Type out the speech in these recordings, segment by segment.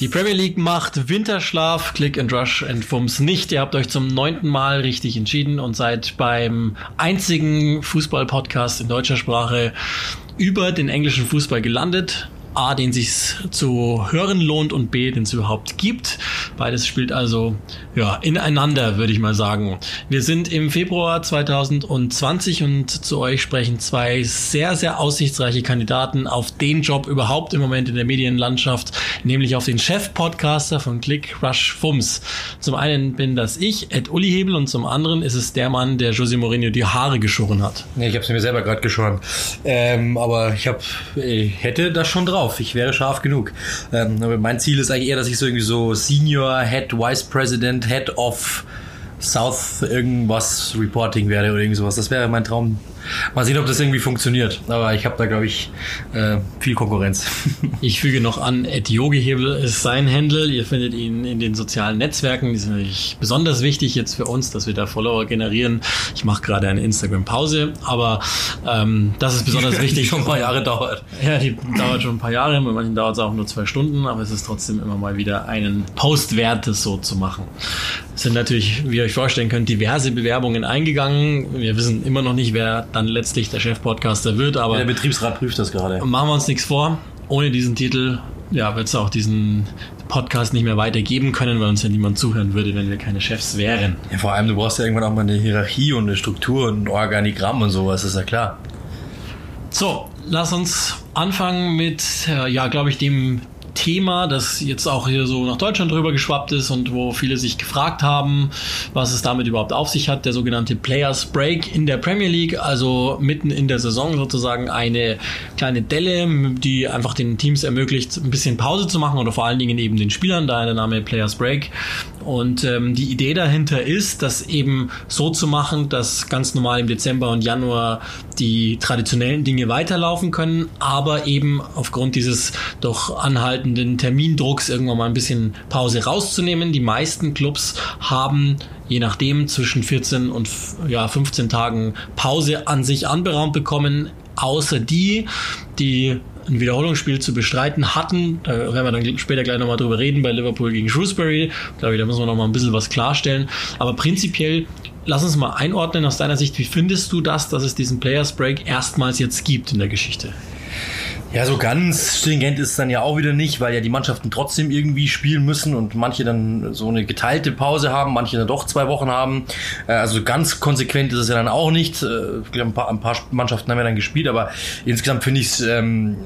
Die Premier League macht Winterschlaf, Click and Rush and Fums nicht. Ihr habt euch zum neunten Mal richtig entschieden und seid beim einzigen Fußball-Podcast in deutscher Sprache über den englischen Fußball gelandet. A, den sich zu hören lohnt und B, den es überhaupt gibt. Beides spielt also ja ineinander, würde ich mal sagen. Wir sind im Februar 2020 und zu euch sprechen zwei sehr, sehr aussichtsreiche Kandidaten auf den Job überhaupt im Moment in der Medienlandschaft, nämlich auf den Chef-Podcaster von Click Rush Fums. Zum einen bin das ich, Ed Uli Hebel, und zum anderen ist es der Mann, der José Mourinho die Haare geschoren hat. Nee, ich habe sie mir selber gerade geschoren. Ähm, aber ich hab, ich hätte das schon drauf. Ich wäre scharf genug. Ähm, aber mein Ziel ist eigentlich eher, dass ich so irgendwie so Senior Head Vice President Head of South irgendwas Reporting werde oder irgendwie sowas. Das wäre mein Traum. Mal sehen, ob das irgendwie funktioniert. Aber ich habe da, glaube ich, äh, viel Konkurrenz. Ich füge noch an, Ed Yogihebel ist sein Handle. Ihr findet ihn in den sozialen Netzwerken. Die sind natürlich besonders wichtig jetzt für uns, dass wir da Follower generieren. Ich mache gerade eine Instagram-Pause, aber ähm, das ist besonders wichtig. Die schon ein paar Jahre dauert. Ja, die dauert schon ein paar Jahre. Bei manchen dauert es auch nur zwei Stunden, aber es ist trotzdem immer mal wieder einen Post wert, das so zu machen. Es sind natürlich, wie ihr euch vorstellen könnt, diverse Bewerbungen eingegangen. Wir wissen immer noch nicht, wer dann letztlich der Chefpodcaster wird, aber Der Betriebsrat prüft das gerade. machen wir uns nichts vor. Ohne diesen Titel ja, wird es auch diesen Podcast nicht mehr weitergeben können, weil uns ja niemand zuhören würde, wenn wir keine Chefs wären. Ja, vor allem, du brauchst ja irgendwann auch mal eine Hierarchie und eine Struktur und ein Organigramm und sowas, ist ja klar. So, lass uns anfangen mit, äh, ja, glaube ich, dem Thema, das jetzt auch hier so nach Deutschland drüber geschwappt ist und wo viele sich gefragt haben, was es damit überhaupt auf sich hat, der sogenannte Players Break in der Premier League, also mitten in der Saison sozusagen eine kleine Delle, die einfach den Teams ermöglicht, ein bisschen Pause zu machen oder vor allen Dingen eben den Spielern, daher der Name Players Break. Und ähm, die Idee dahinter ist, das eben so zu machen, dass ganz normal im Dezember und Januar die traditionellen Dinge weiterlaufen können, aber eben aufgrund dieses doch anhaltenden Termindrucks irgendwann mal ein bisschen Pause rauszunehmen. Die meisten Clubs haben je nachdem zwischen 14 und ja, 15 Tagen Pause an sich anberaumt bekommen, außer die, die ein Wiederholungsspiel zu bestreiten hatten. Da werden wir dann später gleich nochmal drüber reden bei Liverpool gegen Shrewsbury. Ich glaube, da müssen wir nochmal ein bisschen was klarstellen. Aber prinzipiell, lass uns mal einordnen aus deiner Sicht. Wie findest du das, dass es diesen Players Break erstmals jetzt gibt in der Geschichte? Ja, so ganz stringent ist es dann ja auch wieder nicht, weil ja die Mannschaften trotzdem irgendwie spielen müssen und manche dann so eine geteilte Pause haben, manche dann doch zwei Wochen haben. Äh, Also ganz konsequent ist es ja dann auch nicht. Äh, Ich glaube, ein paar, ein paar Mannschaften haben ja dann gespielt, aber insgesamt finde ich es ähm,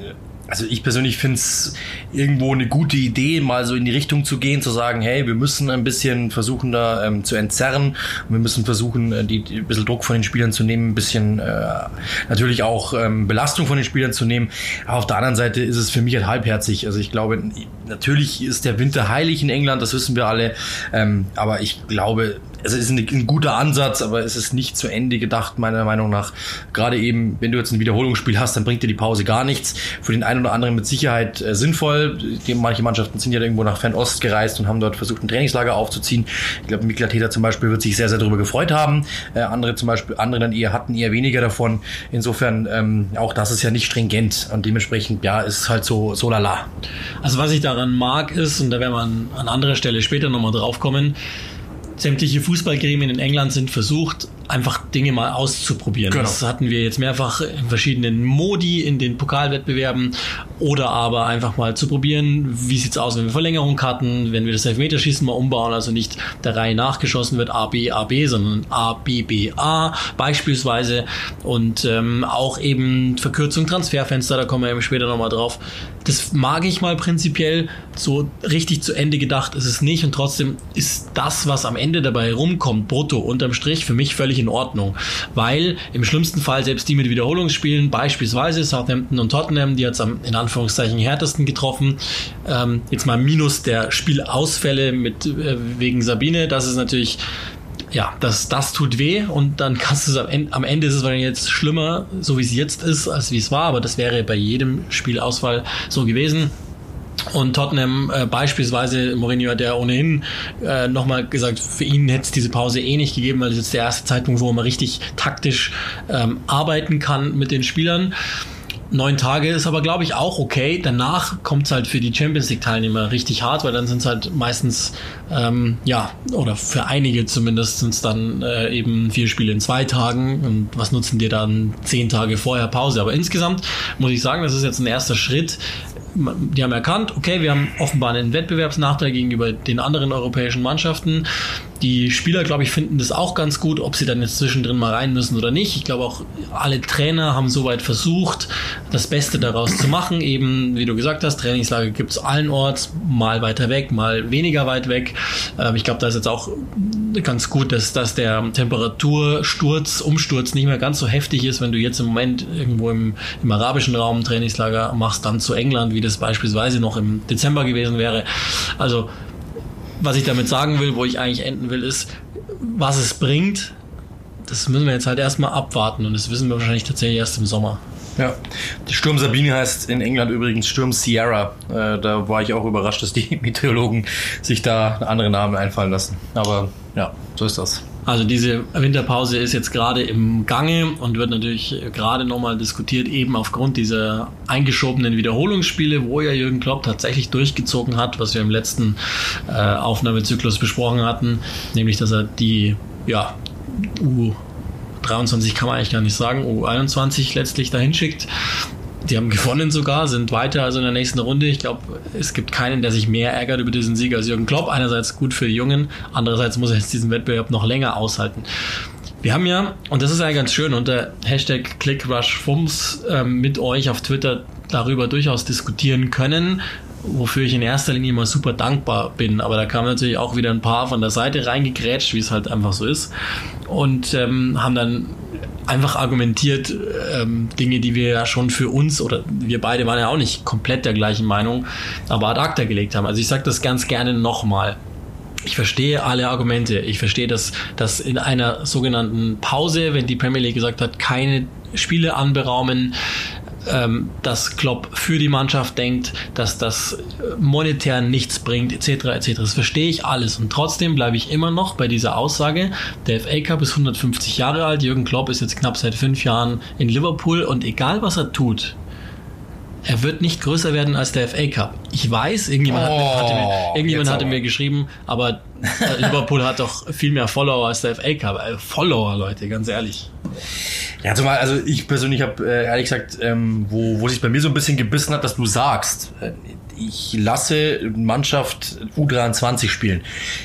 also ich persönlich finde es irgendwo eine gute Idee, mal so in die Richtung zu gehen, zu sagen, hey, wir müssen ein bisschen versuchen, da ähm, zu entzerren. Wir müssen versuchen, äh, die, die ein bisschen Druck von den Spielern zu nehmen, ein bisschen äh, natürlich auch ähm, Belastung von den Spielern zu nehmen. Aber auf der anderen Seite ist es für mich halt halbherzig. Also ich glaube, natürlich ist der Winter heilig in England, das wissen wir alle. Ähm, aber ich glaube, es ist ein, guter Ansatz, aber es ist nicht zu Ende gedacht, meiner Meinung nach. Gerade eben, wenn du jetzt ein Wiederholungsspiel hast, dann bringt dir die Pause gar nichts. Für den einen oder anderen mit Sicherheit äh, sinnvoll. Die, manche Mannschaften sind ja irgendwo nach Fernost gereist und haben dort versucht, ein Trainingslager aufzuziehen. Ich glaube, Mikla Täter zum Beispiel wird sich sehr, sehr darüber gefreut haben. Äh, andere zum Beispiel, andere dann eher hatten eher weniger davon. Insofern, ähm, auch das ist ja nicht stringent und dementsprechend, ja, ist halt so, so lala. Also was ich daran mag ist, und da werden wir an, an anderer Stelle später nochmal drauf kommen, sämtliche Fußballgremien in England sind versucht, einfach Dinge mal auszuprobieren. Genau. Das hatten wir jetzt mehrfach in verschiedenen Modi in den Pokalwettbewerben oder aber einfach mal zu probieren, wie sieht's aus, wenn wir Verlängerung hatten, wenn wir das Elfmeterschießen mal umbauen, also nicht der Reihe nachgeschossen wird A, B, A, B, sondern A, B, B, A beispielsweise und ähm, auch eben Verkürzung Transferfenster, da kommen wir eben später nochmal drauf. Das mag ich mal prinzipiell, so richtig zu Ende gedacht ist es nicht und trotzdem ist das, was am Ende dabei rumkommt, brutto unterm Strich, für mich völlig in Ordnung, weil im schlimmsten Fall selbst die mit Wiederholungsspielen, beispielsweise Southampton und Tottenham, die jetzt am in Anführungszeichen härtesten getroffen, ähm, jetzt mal minus der Spielausfälle mit äh, wegen Sabine, das ist natürlich ja, das, das tut weh und dann kannst du es am Ende, am Ende ist es wahrscheinlich jetzt schlimmer, so wie es jetzt ist, als wie es war, aber das wäre bei jedem Spielausfall so gewesen. Und Tottenham äh, beispielsweise, Mourinho hat ja ohnehin äh, nochmal gesagt, für ihn hätte es diese Pause eh nicht gegeben, weil es jetzt der erste Zeitpunkt, wo man richtig taktisch ähm, arbeiten kann mit den Spielern. Neun Tage ist aber, glaube ich, auch okay. Danach kommt es halt für die Champions League-Teilnehmer richtig hart, weil dann sind es halt meistens, ähm, ja, oder für einige zumindest sind es dann äh, eben vier Spiele in zwei Tagen. Und was nutzen dir dann zehn Tage vorher Pause? Aber insgesamt muss ich sagen, das ist jetzt ein erster Schritt die haben erkannt, okay, wir haben offenbar einen Wettbewerbsnachteil gegenüber den anderen europäischen Mannschaften. Die Spieler, glaube ich, finden das auch ganz gut, ob sie dann jetzt zwischendrin mal rein müssen oder nicht. Ich glaube auch alle Trainer haben soweit versucht, das Beste daraus zu machen. Eben, wie du gesagt hast, Trainingslager gibt es allenorts, mal weiter weg, mal weniger weit weg. Ähm, ich glaube, da ist jetzt auch ganz gut, dass, dass der Temperatursturz, Umsturz nicht mehr ganz so heftig ist, wenn du jetzt im Moment irgendwo im, im arabischen Raum Trainingslager machst, dann zu England, wie das beispielsweise noch im Dezember gewesen wäre. Also was ich damit sagen will, wo ich eigentlich enden will, ist, was es bringt, das müssen wir jetzt halt erstmal abwarten und das wissen wir wahrscheinlich tatsächlich erst im Sommer. Ja, die Sturm Sabine heißt in England übrigens Sturm Sierra. Äh, da war ich auch überrascht, dass die Meteorologen sich da andere Namen einfallen lassen. Aber ja, so ist das. Also diese Winterpause ist jetzt gerade im Gange und wird natürlich gerade nochmal diskutiert, eben aufgrund dieser eingeschobenen Wiederholungsspiele, wo ja Jürgen Klopp tatsächlich durchgezogen hat, was wir im letzten äh, Aufnahmezyklus besprochen hatten, nämlich dass er die ja, U23 kann man eigentlich gar nicht sagen, U21 letztlich dahin schickt die haben gewonnen sogar, sind weiter also in der nächsten Runde. Ich glaube, es gibt keinen, der sich mehr ärgert über diesen Sieg als Jürgen Klopp. Einerseits gut für die Jungen, andererseits muss er jetzt diesen Wettbewerb noch länger aushalten. Wir haben ja, und das ist ja ganz schön, unter Hashtag ClickRushFums ähm, mit euch auf Twitter darüber durchaus diskutieren können, wofür ich in erster Linie immer super dankbar bin. Aber da kamen natürlich auch wieder ein paar von der Seite reingegrätscht, wie es halt einfach so ist. Und ähm, haben dann einfach argumentiert, ähm, Dinge, die wir ja schon für uns oder wir beide waren ja auch nicht komplett der gleichen Meinung, aber ad acta gelegt haben. Also ich sage das ganz gerne nochmal. Ich verstehe alle Argumente. Ich verstehe, dass, dass in einer sogenannten Pause, wenn die Premier League gesagt hat, keine Spiele anberaumen, ähm, dass Klopp für die Mannschaft denkt, dass das monetär nichts bringt, etc. etc. Das verstehe ich alles. Und trotzdem bleibe ich immer noch bei dieser Aussage, der FA Cup ist 150 Jahre alt, Jürgen Klopp ist jetzt knapp seit fünf Jahren in Liverpool und egal was er tut, er wird nicht größer werden als der FA Cup. Ich weiß, irgendjemand, oh, hat, hatte, mir, irgendjemand hatte mir geschrieben, aber äh, Liverpool hat doch viel mehr Follower als der FA Cup. Äh, Follower, Leute, ganz ehrlich. Ja, zumal, also ich persönlich habe äh, ehrlich gesagt, ähm, wo, wo sich bei mir so ein bisschen gebissen hat, dass du sagst, äh, ich lasse Mannschaft U23 spielen.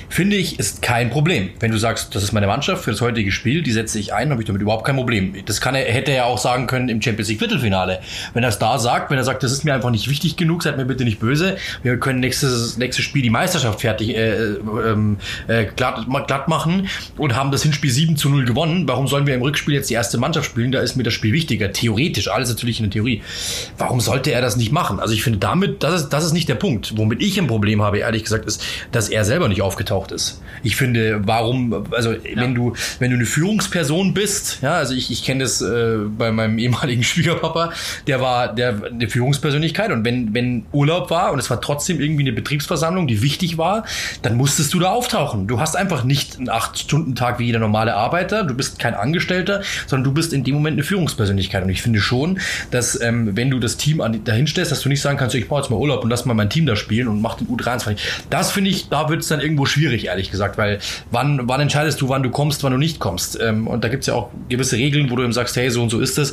Finde ich, ist kein Problem. Wenn du sagst, das ist meine Mannschaft für das heutige Spiel, die setze ich ein, habe ich damit überhaupt kein Problem. Das kann er, hätte er auch sagen können im Champions League Viertelfinale. Wenn er es da sagt, wenn er sagt, das ist mir einfach nicht wichtig genug, seid mir bitte nicht böse, wir können nächstes, nächstes Spiel die Meisterschaft fertig äh, ähm, äh, glatt, glatt machen und haben das Hinspiel 7 zu 0 gewonnen. Warum sollen wir im Rückspiel jetzt die erste Mannschaft spielen? Da ist mir das Spiel wichtiger. Theoretisch, alles natürlich in der Theorie. Warum sollte er das nicht machen? Also ich finde damit, das ist, das ist nicht der Punkt. Womit ich ein Problem habe, ehrlich gesagt, ist, dass er selber nicht aufgetaucht ist. Ich finde, warum, also ja. wenn du, wenn du eine Führungsperson bist, ja, also ich, ich kenne das äh, bei meinem ehemaligen Schwiegerpapa, der war der eine Führungspersönlichkeit und wenn, wenn Urlaub war und es war trotzdem irgendwie eine Betriebsversammlung, die wichtig war, dann musstest du da auftauchen. Du hast einfach nicht einen Acht-Stunden-Tag wie jeder normale Arbeiter, du bist kein Angestellter, sondern du bist in dem Moment eine Führungspersönlichkeit. Und ich finde schon, dass ähm, wenn du das Team an, dahin stellst, dass du nicht sagen kannst, ich brauche jetzt mal Urlaub und lass mal mein Team da spielen und mach den U23. Das finde ich, da wird es dann irgendwo schwierig, ehrlich gesagt, weil wann, wann entscheidest du, wann du kommst, wann du nicht kommst? Ähm, und da gibt es ja auch gewisse Regeln, wo du eben sagst, hey, so und so ist es.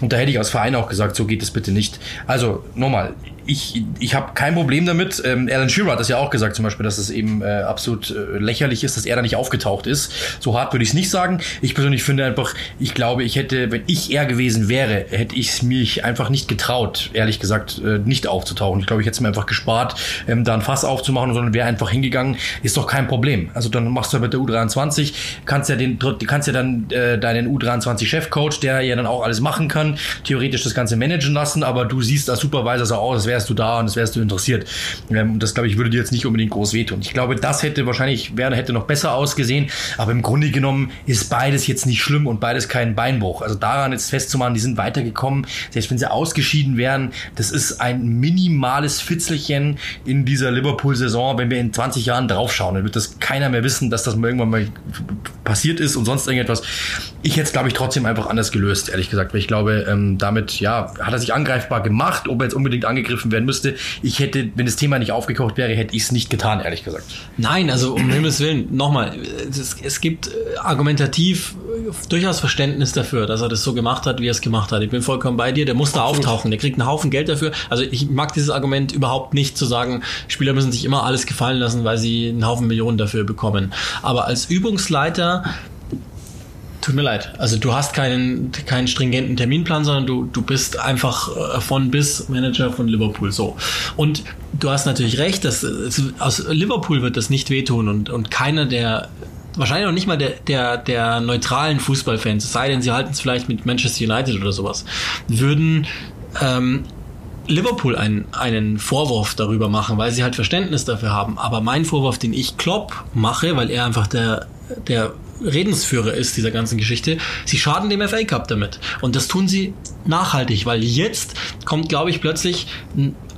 Und da hätte ich als Verein auch gesagt, so geht es bitte nicht. Also nochmal, ich, ich habe kein Problem damit. Ähm, Alan Shearer hat das ja auch gesagt, zum Beispiel, dass es eben äh, absolut äh, lächerlich ist, dass er da nicht aufgetaucht ist. So hart würde ich es nicht sagen. Ich persönlich finde einfach, ich glaube, ich hätte, wenn ich er gewesen wäre, hätte ich mich einfach nicht getraut, ehrlich gesagt, äh, nicht aufzutauchen. Ich glaube, ich hätte es mir einfach gespart, ähm, da ein Fass aufzumachen, sondern wäre einfach hingegangen. Ist doch kein Problem. Also dann machst du mit der U23, kannst ja den, kannst ja dann äh, deinen U23-Chefcoach, der ja dann auch alles machen kann, theoretisch das Ganze managen lassen, aber du siehst als Supervisor so aus, als wäre wärst du da und das wärst du interessiert. Ähm, das, glaube ich, würde dir jetzt nicht unbedingt groß wehtun. Ich glaube, das hätte wahrscheinlich, Werner hätte noch besser ausgesehen, aber im Grunde genommen ist beides jetzt nicht schlimm und beides kein Beinbruch. Also daran jetzt festzumachen, die sind weitergekommen, selbst wenn sie ausgeschieden wären, das ist ein minimales Fitzelchen in dieser Liverpool-Saison, wenn wir in 20 Jahren draufschauen, dann wird das keiner mehr wissen, dass das mal irgendwann mal passiert ist und sonst irgendetwas. Ich hätte es, glaube ich, trotzdem einfach anders gelöst, ehrlich gesagt, weil ich glaube, ähm, damit, ja, hat er sich angreifbar gemacht, ob er jetzt unbedingt angegriffen werden müsste. Ich hätte, wenn das Thema nicht aufgekocht wäre, hätte ich es nicht getan, ehrlich gesagt. Nein, also um Himmels Willen, nochmal, es, es gibt äh, argumentativ äh, durchaus Verständnis dafür, dass er das so gemacht hat, wie er es gemacht hat. Ich bin vollkommen bei dir, der muss da auftauchen, der kriegt einen Haufen Geld dafür. Also ich mag dieses Argument überhaupt nicht zu sagen, Spieler müssen sich immer alles gefallen lassen, weil sie einen Haufen Millionen dafür bekommen. Aber als Übungsleiter Tut mir leid. Also du hast keinen, keinen stringenten Terminplan, sondern du, du bist einfach äh, von bis Manager von Liverpool. So. Und du hast natürlich recht, dass aus Liverpool wird das nicht wehtun und, und keiner der wahrscheinlich noch nicht mal der, der, der neutralen Fußballfans, es sei denn, sie halten es vielleicht mit Manchester United oder sowas, würden ähm, Liverpool einen, einen Vorwurf darüber machen, weil sie halt Verständnis dafür haben. Aber mein Vorwurf, den ich Klopp mache, weil er einfach der, der Redensführer ist dieser ganzen Geschichte, sie schaden dem FA Cup damit. Und das tun sie nachhaltig, weil jetzt kommt, glaube ich, plötzlich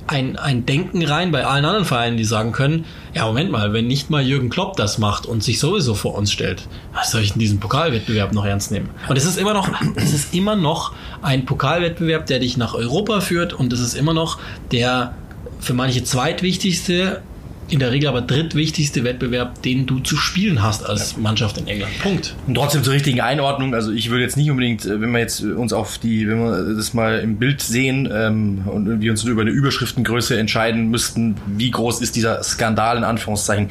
ein, ein Denken rein bei allen anderen Vereinen, die sagen können, ja, Moment mal, wenn nicht mal Jürgen Klopp das macht und sich sowieso vor uns stellt, was soll ich in diesem Pokalwettbewerb noch ernst nehmen? Und es ist immer noch, es ist immer noch ein Pokalwettbewerb, der dich nach Europa führt und es ist immer noch der für manche zweitwichtigste in der Regel aber drittwichtigste Wettbewerb, den du zu spielen hast als Mannschaft in England. Punkt. Und trotzdem zur richtigen Einordnung. Also ich würde jetzt nicht unbedingt, äh, wenn wir jetzt uns auf die, wenn wir das mal im Bild sehen ähm, und wir uns über eine Überschriftengröße entscheiden müssten, wie groß ist dieser Skandal in Anführungszeichen,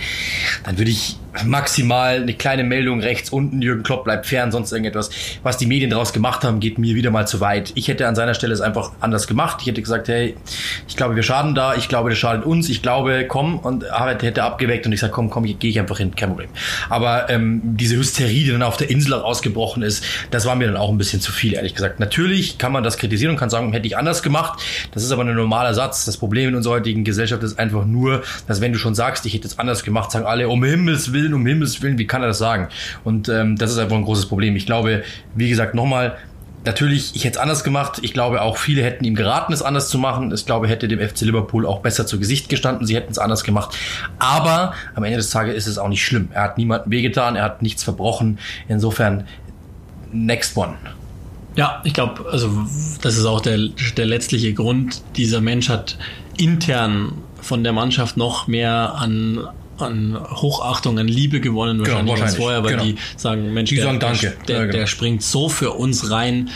dann würde ich maximal eine kleine Meldung rechts unten, Jürgen Klopp bleibt fern, sonst irgendetwas. Was die Medien daraus gemacht haben, geht mir wieder mal zu weit. Ich hätte an seiner Stelle es einfach anders gemacht. Ich hätte gesagt, hey, ich glaube, wir schaden da, ich glaube, das schadet uns, ich glaube, komm, und Harald hätte abgeweckt und ich sage, komm, komm, gehe ich einfach hin, kein Problem. Aber ähm, diese Hysterie, die dann auf der Insel ausgebrochen ist, das war mir dann auch ein bisschen zu viel, ehrlich gesagt. Natürlich kann man das kritisieren und kann sagen, hätte ich anders gemacht. Das ist aber ein normaler Satz. Das Problem in unserer heutigen Gesellschaft ist einfach nur, dass wenn du schon sagst, ich hätte es anders gemacht, sagen alle, um Himmels Willen, um Himmels Willen, wie kann er das sagen? Und ähm, das ist einfach ein großes Problem. Ich glaube, wie gesagt, nochmal, Natürlich, ich hätte es anders gemacht. Ich glaube, auch viele hätten ihm geraten, es anders zu machen. Ich glaube, hätte dem FC Liverpool auch besser zu Gesicht gestanden. Sie hätten es anders gemacht. Aber am Ende des Tages ist es auch nicht schlimm. Er hat niemanden wehgetan, er hat nichts verbrochen. Insofern, next one. Ja, ich glaube, also das ist auch der, der letztliche Grund. Dieser Mensch hat intern von der Mannschaft noch mehr an an Hochachtung, an Liebe gewonnen wahrscheinlich, genau, wahrscheinlich. als vorher, weil genau. die sagen, Mensch, die der, sagen Danke. Der, ja, genau. der springt so für uns rein,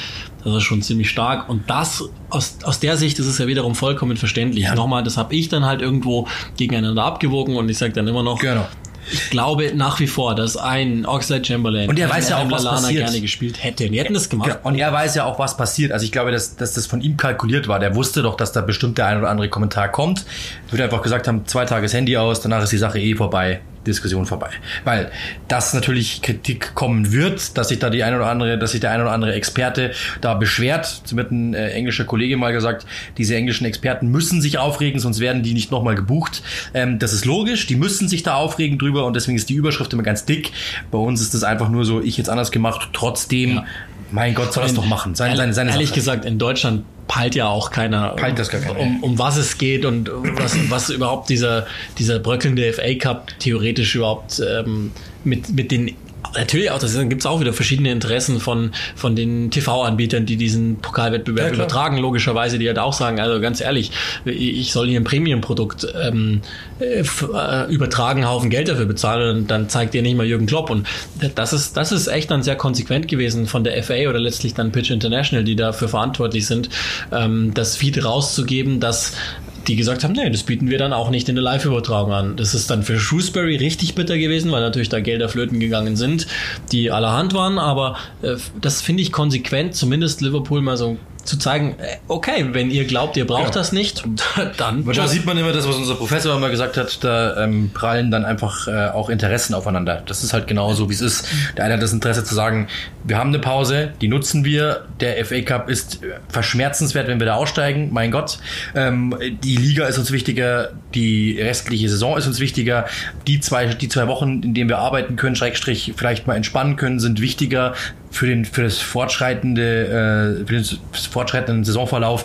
das ist schon ziemlich stark. Und das, aus, aus der Sicht ist es ja wiederum vollkommen verständlich. Ja. Nochmal, das habe ich dann halt irgendwo gegeneinander abgewogen und ich sage dann immer noch, genau. Ich glaube nach wie vor, dass ein Oxlade Chamberlain und er weiß ja auch, was passiert. gerne gespielt hätte. Und die hätten das gemacht. Und er weiß ja auch, was passiert. Also ich glaube, dass, dass das von ihm kalkuliert war. Der wusste doch, dass da bestimmt der ein oder andere Kommentar kommt. Würde einfach gesagt haben, zwei Tage das Handy aus, danach ist die Sache eh vorbei. Diskussion vorbei. Weil das natürlich Kritik kommen wird, dass sich da die eine oder andere, dass sich der eine oder andere Experte da beschwert. Das wird ein äh, englischer Kollege mal gesagt, diese englischen Experten müssen sich aufregen, sonst werden die nicht nochmal gebucht. Ähm, das ist logisch, die müssen sich da aufregen drüber und deswegen ist die Überschrift immer ganz dick. Bei uns ist das einfach nur so, ich jetzt anders gemacht, trotzdem, ja. Mein Gott, soll das doch machen. Seine, seine, seine Ehrlich Sache. gesagt, in Deutschland peilt ja auch keiner, peilt das gar keiner. Um, um was es geht und was, was überhaupt dieser, dieser bröckelnde FA Cup theoretisch überhaupt ähm, mit, mit den Natürlich auch, da gibt es auch wieder verschiedene Interessen von, von den TV-Anbietern, die diesen Pokalwettbewerb ja, übertragen, logischerweise, die halt auch sagen, also ganz ehrlich, ich soll hier ein Premium-Produkt ähm, äh, äh, übertragen, Haufen Geld dafür bezahlen und dann zeigt ihr nicht mal Jürgen Klopp. Und das ist, das ist echt dann sehr konsequent gewesen von der FA oder letztlich dann Pitch International, die dafür verantwortlich sind, ähm, das Feed rauszugeben, dass die gesagt haben, nee, das bieten wir dann auch nicht in der Live-Übertragung an. Das ist dann für Shrewsbury richtig bitter gewesen, weil natürlich da Gelder flöten gegangen sind, die allerhand waren, aber äh, das finde ich konsequent, zumindest Liverpool mal so zu zeigen, äh, okay, wenn ihr glaubt, ihr braucht Ja. das nicht, dann Aber da sieht man immer das, was unser Professor immer gesagt hat, da ähm, prallen dann einfach äh, auch Interessen aufeinander. Das ist halt genau so, wie es ist. Der eine hat das Interesse zu sagen, wir haben eine Pause, die nutzen wir. Der FA Cup ist äh, verschmerzenswert, wenn wir da aussteigen. Mein Gott. Ähm, die Liga ist uns wichtiger, die restliche Saison ist uns wichtiger. Die zwei, die zwei Wochen, in denen wir arbeiten können, Schrägstrich vielleicht mal entspannen können, sind wichtiger für den für das fortschreitende äh, für den fortschreitenden Saisonverlauf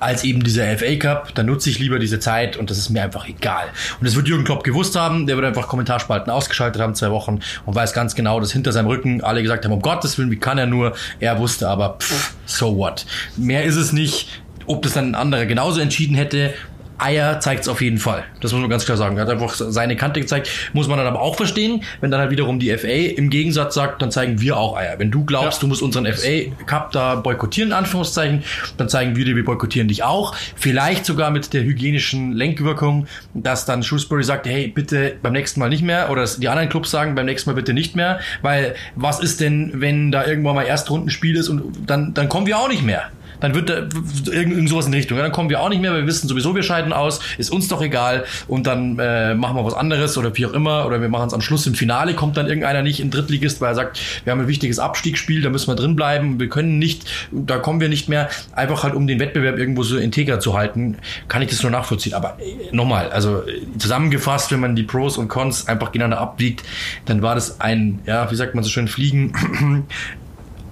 als eben dieser FA Cup. Da nutze ich lieber diese Zeit und das ist mir einfach egal. Und das wird Jürgen Klopp gewusst haben. Der wird einfach Kommentarspalten ausgeschaltet haben zwei Wochen und weiß ganz genau, dass hinter seinem Rücken alle gesagt haben, um Gottes Willen, wie kann er nur? Er wusste aber, pff, so what? Mehr ist es nicht. Ob das dann ein anderer genauso entschieden hätte, Eier zeigt es auf jeden Fall. Das muss man ganz klar sagen. Er hat einfach seine Kante gezeigt. Muss man dann aber auch verstehen, wenn dann halt wiederum die FA im Gegensatz sagt, dann zeigen wir auch Eier. Wenn du glaubst, Ja. du musst unseren FA Cup da boykottieren, in Anführungszeichen, dann zeigen wir dir, wir boykottieren dich auch. Vielleicht sogar mit der hygienischen Lenkwirkung, dass dann Shrewsbury sagt, hey, bitte beim nächsten Mal nicht mehr. Oder dass die anderen Clubs sagen, beim nächsten Mal bitte nicht mehr. Weil was ist denn, wenn da irgendwann mal Erstrundenspiel ist und dann, dann kommen wir auch nicht mehr. Dann wird da irgend, irgend sowas in die Richtung. Ja, dann kommen wir auch nicht mehr, weil wir wissen sowieso, wir scheiden aus, ist uns doch egal. Und dann äh, machen wir was anderes oder wie auch immer. Oder wir machen es am Schluss im Finale, kommt dann irgendeiner nicht in Drittligist, weil er sagt, wir haben ein wichtiges Abstiegsspiel, da müssen wir drin bleiben, wir können nicht, da kommen wir nicht mehr. Einfach halt, um den Wettbewerb irgendwo so integer zu halten, kann ich das nur nachvollziehen. Aber äh, nochmal, also äh, zusammengefasst, wenn man die Pros und Cons einfach gegeneinander abwiegt, dann war das ein, ja, wie sagt man so schön, Fliegen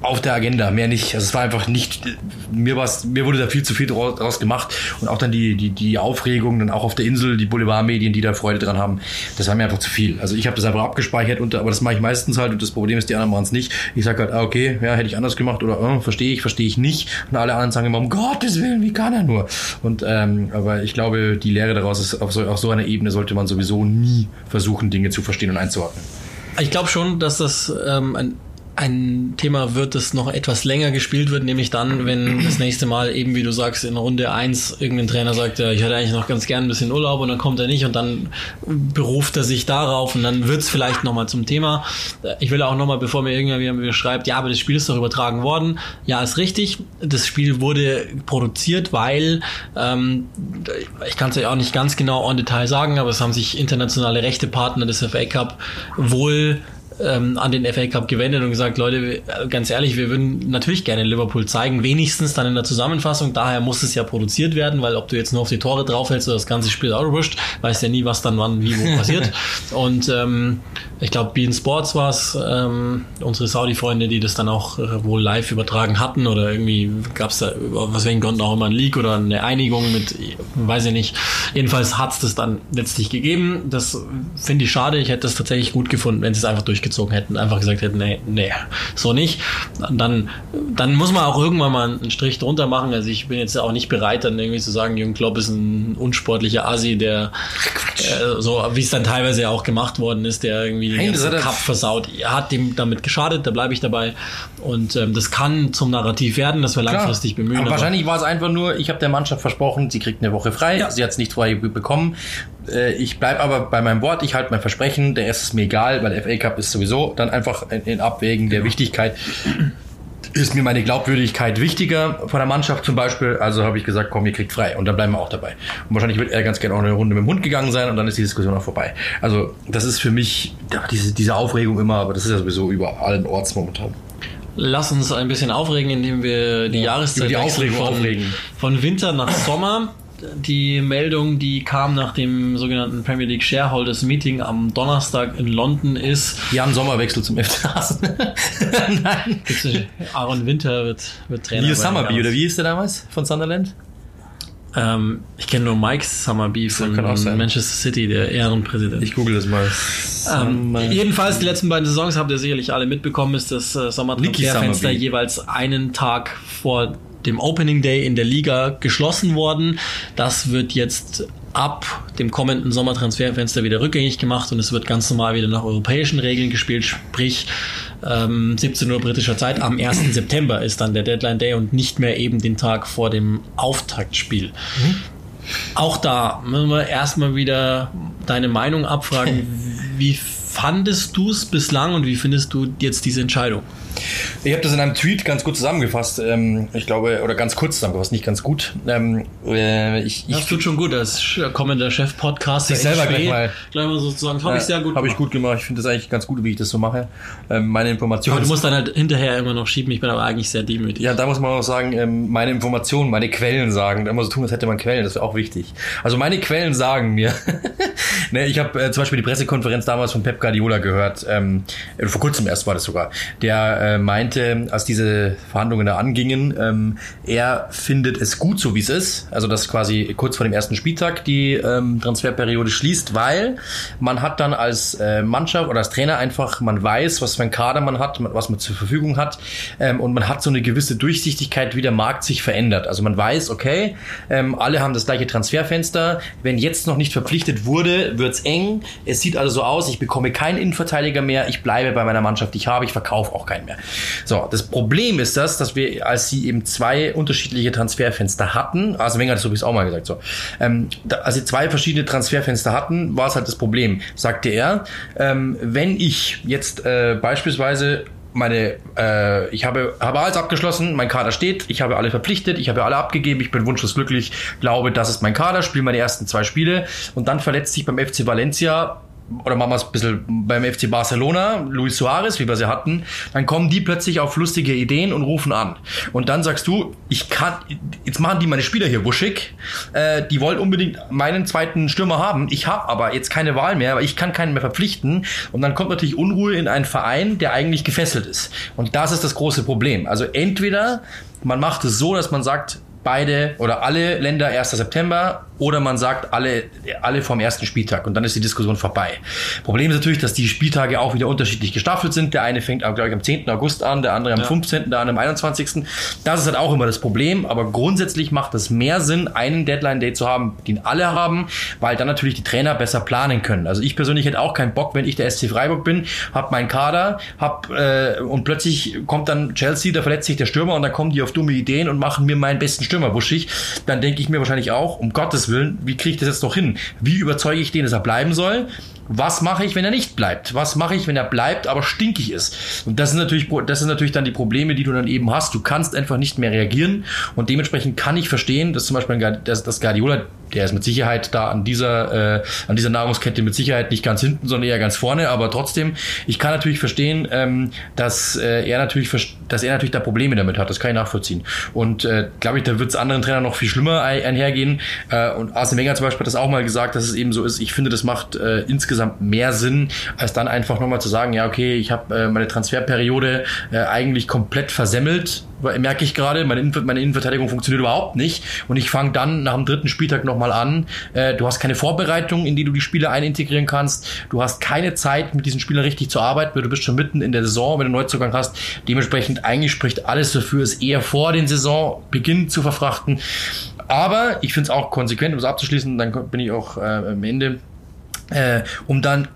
auf der Agenda, mehr nicht. Also es war einfach nicht, mir mir wurde da viel zu viel draus, gemacht und auch dann die, die, die Aufregung, dann auch auf der Insel, die Boulevardmedien, die da Freude dran haben, das war mir einfach zu viel. Also ich habe das einfach abgespeichert, und, aber das mache ich meistens halt und das Problem ist, die anderen machen es nicht. Ich sage halt, ah, okay, ja, hätte ich anders gemacht oder äh, verstehe ich, verstehe ich nicht. Und alle anderen sagen immer, um Gottes Willen, wie kann er nur? Und ähm, aber ich glaube, die Lehre daraus ist, auf so, auf so einer Ebene sollte man sowieso nie versuchen, Dinge zu verstehen und einzuordnen. Ich glaube schon, dass das ähm, ein, ein Thema wird, das noch etwas länger gespielt wird, nämlich dann, wenn das nächste Mal eben, wie du sagst, in Runde 1 irgendein Trainer sagt, ja, ich hätte eigentlich noch ganz gern ein bisschen Urlaub und dann kommt er nicht und dann beruft er sich darauf und dann wird es vielleicht nochmal zum Thema. Ich will auch nochmal, bevor mir irgendjemand mir schreibt, ja, aber das Spiel ist doch übertragen worden. Ja, ist richtig. Das Spiel wurde produziert, weil ähm, ich kann es ja auch nicht ganz genau en Detail sagen, aber es haben sich internationale Rechtepartner des FA Cup wohl ähm, an den FA Cup gewendet und gesagt, Leute, äh, ganz ehrlich, wir würden natürlich gerne Liverpool zeigen, wenigstens dann in der Zusammenfassung. Daher muss es ja produziert werden, weil ob du jetzt nur auf die Tore draufhältst oder das ganze Spiel auch wurscht, weißt ja nie, was dann wann, wie, wo passiert. Und ähm, ich glaube, Bean Sports war es, ähm, unsere Saudi-Freunde, die das dann auch äh, wohl live übertragen hatten oder irgendwie gab es da, was welchen Gründen auch immer, ein Leak oder eine Einigung mit, weiß ich nicht. Jedenfalls hat es das dann letztlich gegeben. Das finde ich schade. Ich hätte das tatsächlich gut gefunden, wenn sie es einfach durchgezogen hätten, einfach gesagt hätten, nee, nee, so nicht. Dann, dann muss man auch irgendwann mal einen Strich drunter machen. Also ich bin jetzt auch nicht bereit, dann irgendwie zu sagen, Jürgen Klopp ist ein unsportlicher Asi, der äh, so, wie es dann teilweise ja auch gemacht worden ist, der irgendwie den ganzen hat Cup versaut. Er hat dem damit geschadet, da bleibe ich dabei. Und ähm, das kann zum Narrativ werden, dass wir langfristig bemühen. Aber aber- wahrscheinlich war es einfach nur, ich habe der Mannschaft versprochen, sie kriegt eine Woche frei. Ja. Sie hat es nicht frei bekommen. Äh, Ich bleibe aber bei meinem Wort, ich halte mein Versprechen. Der Rest ist mir egal, weil der FA Cup ist sowieso dann einfach in, in Abwägen der Wichtigkeit. Ist mir meine Glaubwürdigkeit wichtiger von der Mannschaft zum Beispiel. Also habe ich gesagt, komm, ihr kriegt frei. Und dann bleiben wir auch dabei. Und wahrscheinlich wird er ganz gerne auch eine Runde mit dem Hund gegangen sein und dann ist die Diskussion auch vorbei. Also das ist für mich ja, diese, diese Aufregung immer, aber das ist ja sowieso über allen Orts momentan. Lass uns ein bisschen aufregen, indem wir die Jahreszeit über die Aufregung von, aufregen. von Winter nach Sommer. Die Meldung, die kam nach dem sogenannten Premier League Shareholders Meeting am Donnerstag in London ist, Jan Sommerwechsel zum FC Hasen. Nein. Aaron Winter wird, wird Trainer. Neil Summerby, oder wie hieß der damals von Sunderland? Ähm, ich kenne nur Mike Summerby von. Manchester City, der Ehrenpräsident. Ich google das mal. Ähm, jedenfalls, die letzten beiden Saisons habt ihr sicherlich alle mitbekommen, ist das äh, Sommertransferfenster jeweils einen Tag vor dem Opening Day in der Liga geschlossen worden. Das wird jetzt ab dem kommenden Sommertransferfenster wieder rückgängig gemacht und es wird ganz normal wieder nach europäischen Regeln gespielt, sprich ähm, 17 Uhr britischer Zeit am 1. September ist dann der Deadline Day und nicht mehr eben den Tag vor dem Auftaktspiel. Auch da müssen wir erstmal wieder deine Meinung abfragen. Wie fandest du es bislang und wie findest du jetzt diese Entscheidung? Ich habe das in einem Tweet ganz gut zusammengefasst. Ähm, ich glaube, oder ganz kurz zusammengefasst, nicht ganz gut. Ähm, äh, ich, das ich, tut schon gut als kommender Chef-Podcast. Sich selber gleich mal, gleich mal sozusagen. Fand ja, ich sehr gut. Habe ich gut gemacht. Ich finde das eigentlich ganz gut, wie ich das so mache. Ähm, meine Informationen. Aber du musst dann halt hinterher immer noch schieben. Ich bin aber eigentlich sehr demütig. Ja, da muss man auch sagen, ähm, meine Informationen, meine Quellen sagen. Da immer so tun, als hätte man Quellen. Das wäre auch wichtig. Also meine Quellen sagen mir. ne, ich habe äh, zum Beispiel die Pressekonferenz damals von Pep Guardiola gehört. Ähm, vor kurzem erst war das sogar. Der äh, meinte, als diese Verhandlungen da angingen, ähm, er findet es gut, so wie es ist. Also dass quasi kurz vor dem ersten Spieltag die ähm, Transferperiode schließt, weil man hat dann als äh, Mannschaft oder als Trainer einfach, man weiß, was für ein Kader man hat, was man zur Verfügung hat ähm, und man hat so eine gewisse Durchsichtigkeit, wie der Markt sich verändert. Also man weiß, okay, ähm, alle haben das gleiche Transferfenster. Wenn jetzt noch nicht verpflichtet wurde, wird's eng. Es sieht also so aus, ich bekomme keinen Innenverteidiger mehr, ich bleibe bei meiner Mannschaft, die ich habe, ich verkaufe auch keinen mehr. So, das Problem ist das, dass wir, als sie eben zwei unterschiedliche Transferfenster hatten, also Wenger hat das sowieso auch mal gesagt, so, ähm, da, als sie zwei verschiedene Transferfenster hatten, war es halt das Problem, sagte er, ähm, wenn ich jetzt äh, beispielsweise meine, äh, ich habe, habe alles abgeschlossen, mein Kader steht, ich habe alle verpflichtet, ich habe alle abgegeben, ich bin wunschlos glücklich, glaube, das ist mein Kader, spiele meine ersten zwei Spiele und dann verletzt sich beim FC Valencia oder machen wir es ein bisschen beim FC Barcelona, Luis Suarez, wie wir sie hatten, dann kommen die plötzlich auf lustige Ideen und rufen an. Und dann sagst du, ich kann, jetzt machen die meine Spieler hier wuschig, äh, die wollen unbedingt meinen zweiten Stürmer haben, ich habe aber jetzt keine Wahl mehr, weil ich kann keinen mehr verpflichten. Und dann kommt natürlich Unruhe in einen Verein, der eigentlich gefesselt ist. Und das ist das große Problem. Also entweder man macht es so, dass man sagt, beide oder alle Länder 1. September oder man sagt alle, alle vom ersten Spieltag und dann ist die Diskussion vorbei. Problem ist natürlich, dass die Spieltage auch wieder unterschiedlich gestaffelt sind. Der eine fängt, glaube ich, am 10. August an, der andere am ja. 15., der andere am 21. Das ist halt auch immer das Problem, aber grundsätzlich macht es mehr Sinn, einen Deadline-Day zu haben, den alle haben, weil dann natürlich die Trainer besser planen können. Also ich persönlich hätte auch keinen Bock, wenn ich der SC Freiburg bin, habe meinen Kader, hab äh, und plötzlich kommt dann Chelsea, da verletzt sich der Stürmer und dann kommen die auf dumme Ideen und machen mir meinen besten Stürmer wuschig. Dann denke ich mir wahrscheinlich auch, um Gottes Willen, wie kriege ich das jetzt noch hin? Wie überzeuge ich den, dass er bleiben soll? Was mache ich, wenn er nicht bleibt? Was mache ich, wenn er bleibt, aber stinkig ist? Und das sind natürlich, das sind natürlich dann die Probleme, die du dann eben hast. Du kannst einfach nicht mehr reagieren und dementsprechend kann ich verstehen, dass zum Beispiel das, Guardiola, der ist mit Sicherheit da an dieser, äh, an dieser Nahrungskette mit Sicherheit nicht ganz hinten, sondern eher ganz vorne, aber trotzdem, ich kann natürlich verstehen, ähm, dass äh, er natürlich, dass er natürlich da Probleme damit hat. Das kann ich nachvollziehen. Und äh, glaube ich, da wird es anderen Trainern noch viel schlimmer einhergehen. Äh, und Arsene Wenger zum Beispiel hat das auch mal gesagt, dass es eben so ist. Ich finde, das macht äh, insgesamt insgesamt mehr Sinn, als dann einfach nochmal zu sagen, ja, okay, ich habe äh, meine Transferperiode äh, eigentlich komplett versemmelt, merke ich gerade, meine, Innen meine Innenverteidigung funktioniert überhaupt nicht und ich fange dann nach dem dritten Spieltag nochmal an. Äh, du hast keine Vorbereitung, in die du die Spieler einintegrieren kannst. Du hast keine Zeit, mit diesen Spielern richtig zu arbeiten, weil du bist schon mitten in der Saison, wenn du Neuzugang hast. Dementsprechend eigentlich spricht alles dafür, es eher vor den Saisonbeginn zu verfrachten. Aber ich finde es auch konsequent, um es abzuschließen, dann bin ich auch äh, am Ende äh, um dann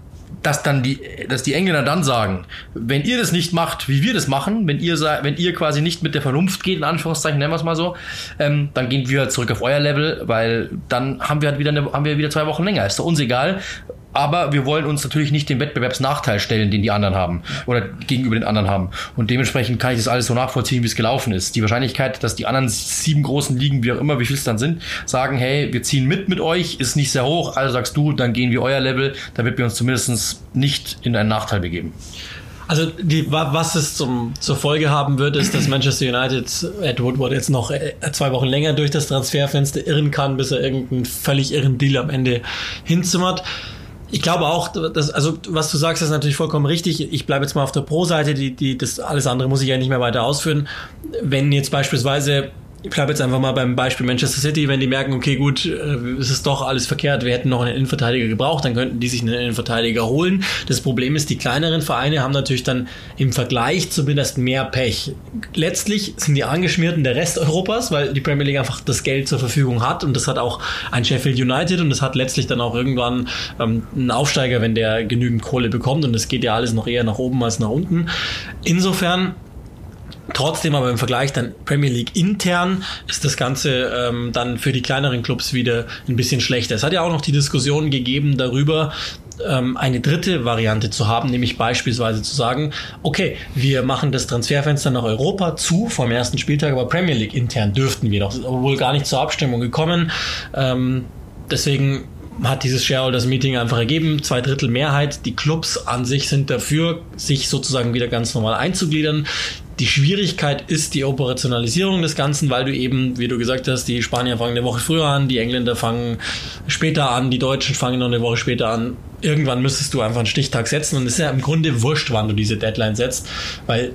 dass dann die, dass die Engländer dann sagen, wenn ihr das nicht macht, wie wir das machen, wenn ihr, wenn ihr quasi nicht mit der Vernunft geht, in Anführungszeichen, nennen wir es mal so, ähm, dann gehen wir zurück auf euer Level, weil dann haben wir halt wieder, eine, haben wir wieder zwei Wochen länger. Ist doch uns egal, aber wir wollen uns natürlich nicht den Wettbewerbsnachteil stellen, den die anderen haben oder gegenüber den anderen haben. Und dementsprechend kann ich das alles so nachvollziehen, wie es gelaufen ist. Die Wahrscheinlichkeit, dass die anderen sieben großen Ligen, wie auch immer, wie viel es dann sind, sagen, hey, wir ziehen mit mit euch, ist nicht sehr hoch. Also sagst du, dann gehen wir euer Level, damit wir uns zumindest nicht in einen Nachteil begeben. Also die, was es zum, zur Folge haben wird, ist, dass Manchester United Ed Woodward jetzt noch äh, zwei Wochen länger durch das Transferfenster irren kann, bis er irgendeinen völlig irren Deal am Ende hinzimmert. Ich glaube auch, dass, also was du sagst, ist natürlich vollkommen richtig. Ich bleibe jetzt mal auf der Pro-Seite, die, die, das alles andere muss ich ja nicht mehr weiter ausführen. Wenn jetzt beispielsweise ich bleibe jetzt einfach mal beim Beispiel Manchester City, wenn die merken, okay, gut, äh, es ist doch alles verkehrt, wir hätten noch einen Innenverteidiger gebraucht, dann könnten die sich einen Innenverteidiger holen. Das Problem ist, die kleineren Vereine haben natürlich dann im Vergleich zumindest mehr Pech. Letztlich sind die Angeschmierten der Rest Europas, weil die Premier League einfach das Geld zur Verfügung hat und das hat auch ein Sheffield United und das hat letztlich dann auch irgendwann ähm, einen Aufsteiger, wenn der genügend Kohle bekommt und es geht ja alles noch eher nach oben als nach unten. Insofern Trotzdem aber im Vergleich dann Premier League intern ist das Ganze ähm, dann für die kleineren Clubs wieder ein bisschen schlechter. Es hat ja auch noch die Diskussion gegeben darüber, ähm, eine dritte Variante zu haben, nämlich beispielsweise zu sagen, okay, wir machen das Transferfenster nach Europa zu vom ersten Spieltag, aber Premier League intern dürften wir doch, obwohl gar nicht zur Abstimmung gekommen. Ähm, deswegen hat dieses Shareholders Meeting einfach ergeben, zwei Drittel Mehrheit. Die Clubs an sich sind dafür, sich sozusagen wieder ganz normal einzugliedern. Die Schwierigkeit ist die Operationalisierung des Ganzen, weil du eben, wie du gesagt hast, die Spanier fangen eine Woche früher an, die Engländer fangen später an, die Deutschen fangen noch eine Woche später an. Irgendwann müsstest du einfach einen Stichtag setzen und es ist ja im Grunde wurscht, wann du diese Deadline setzt, weil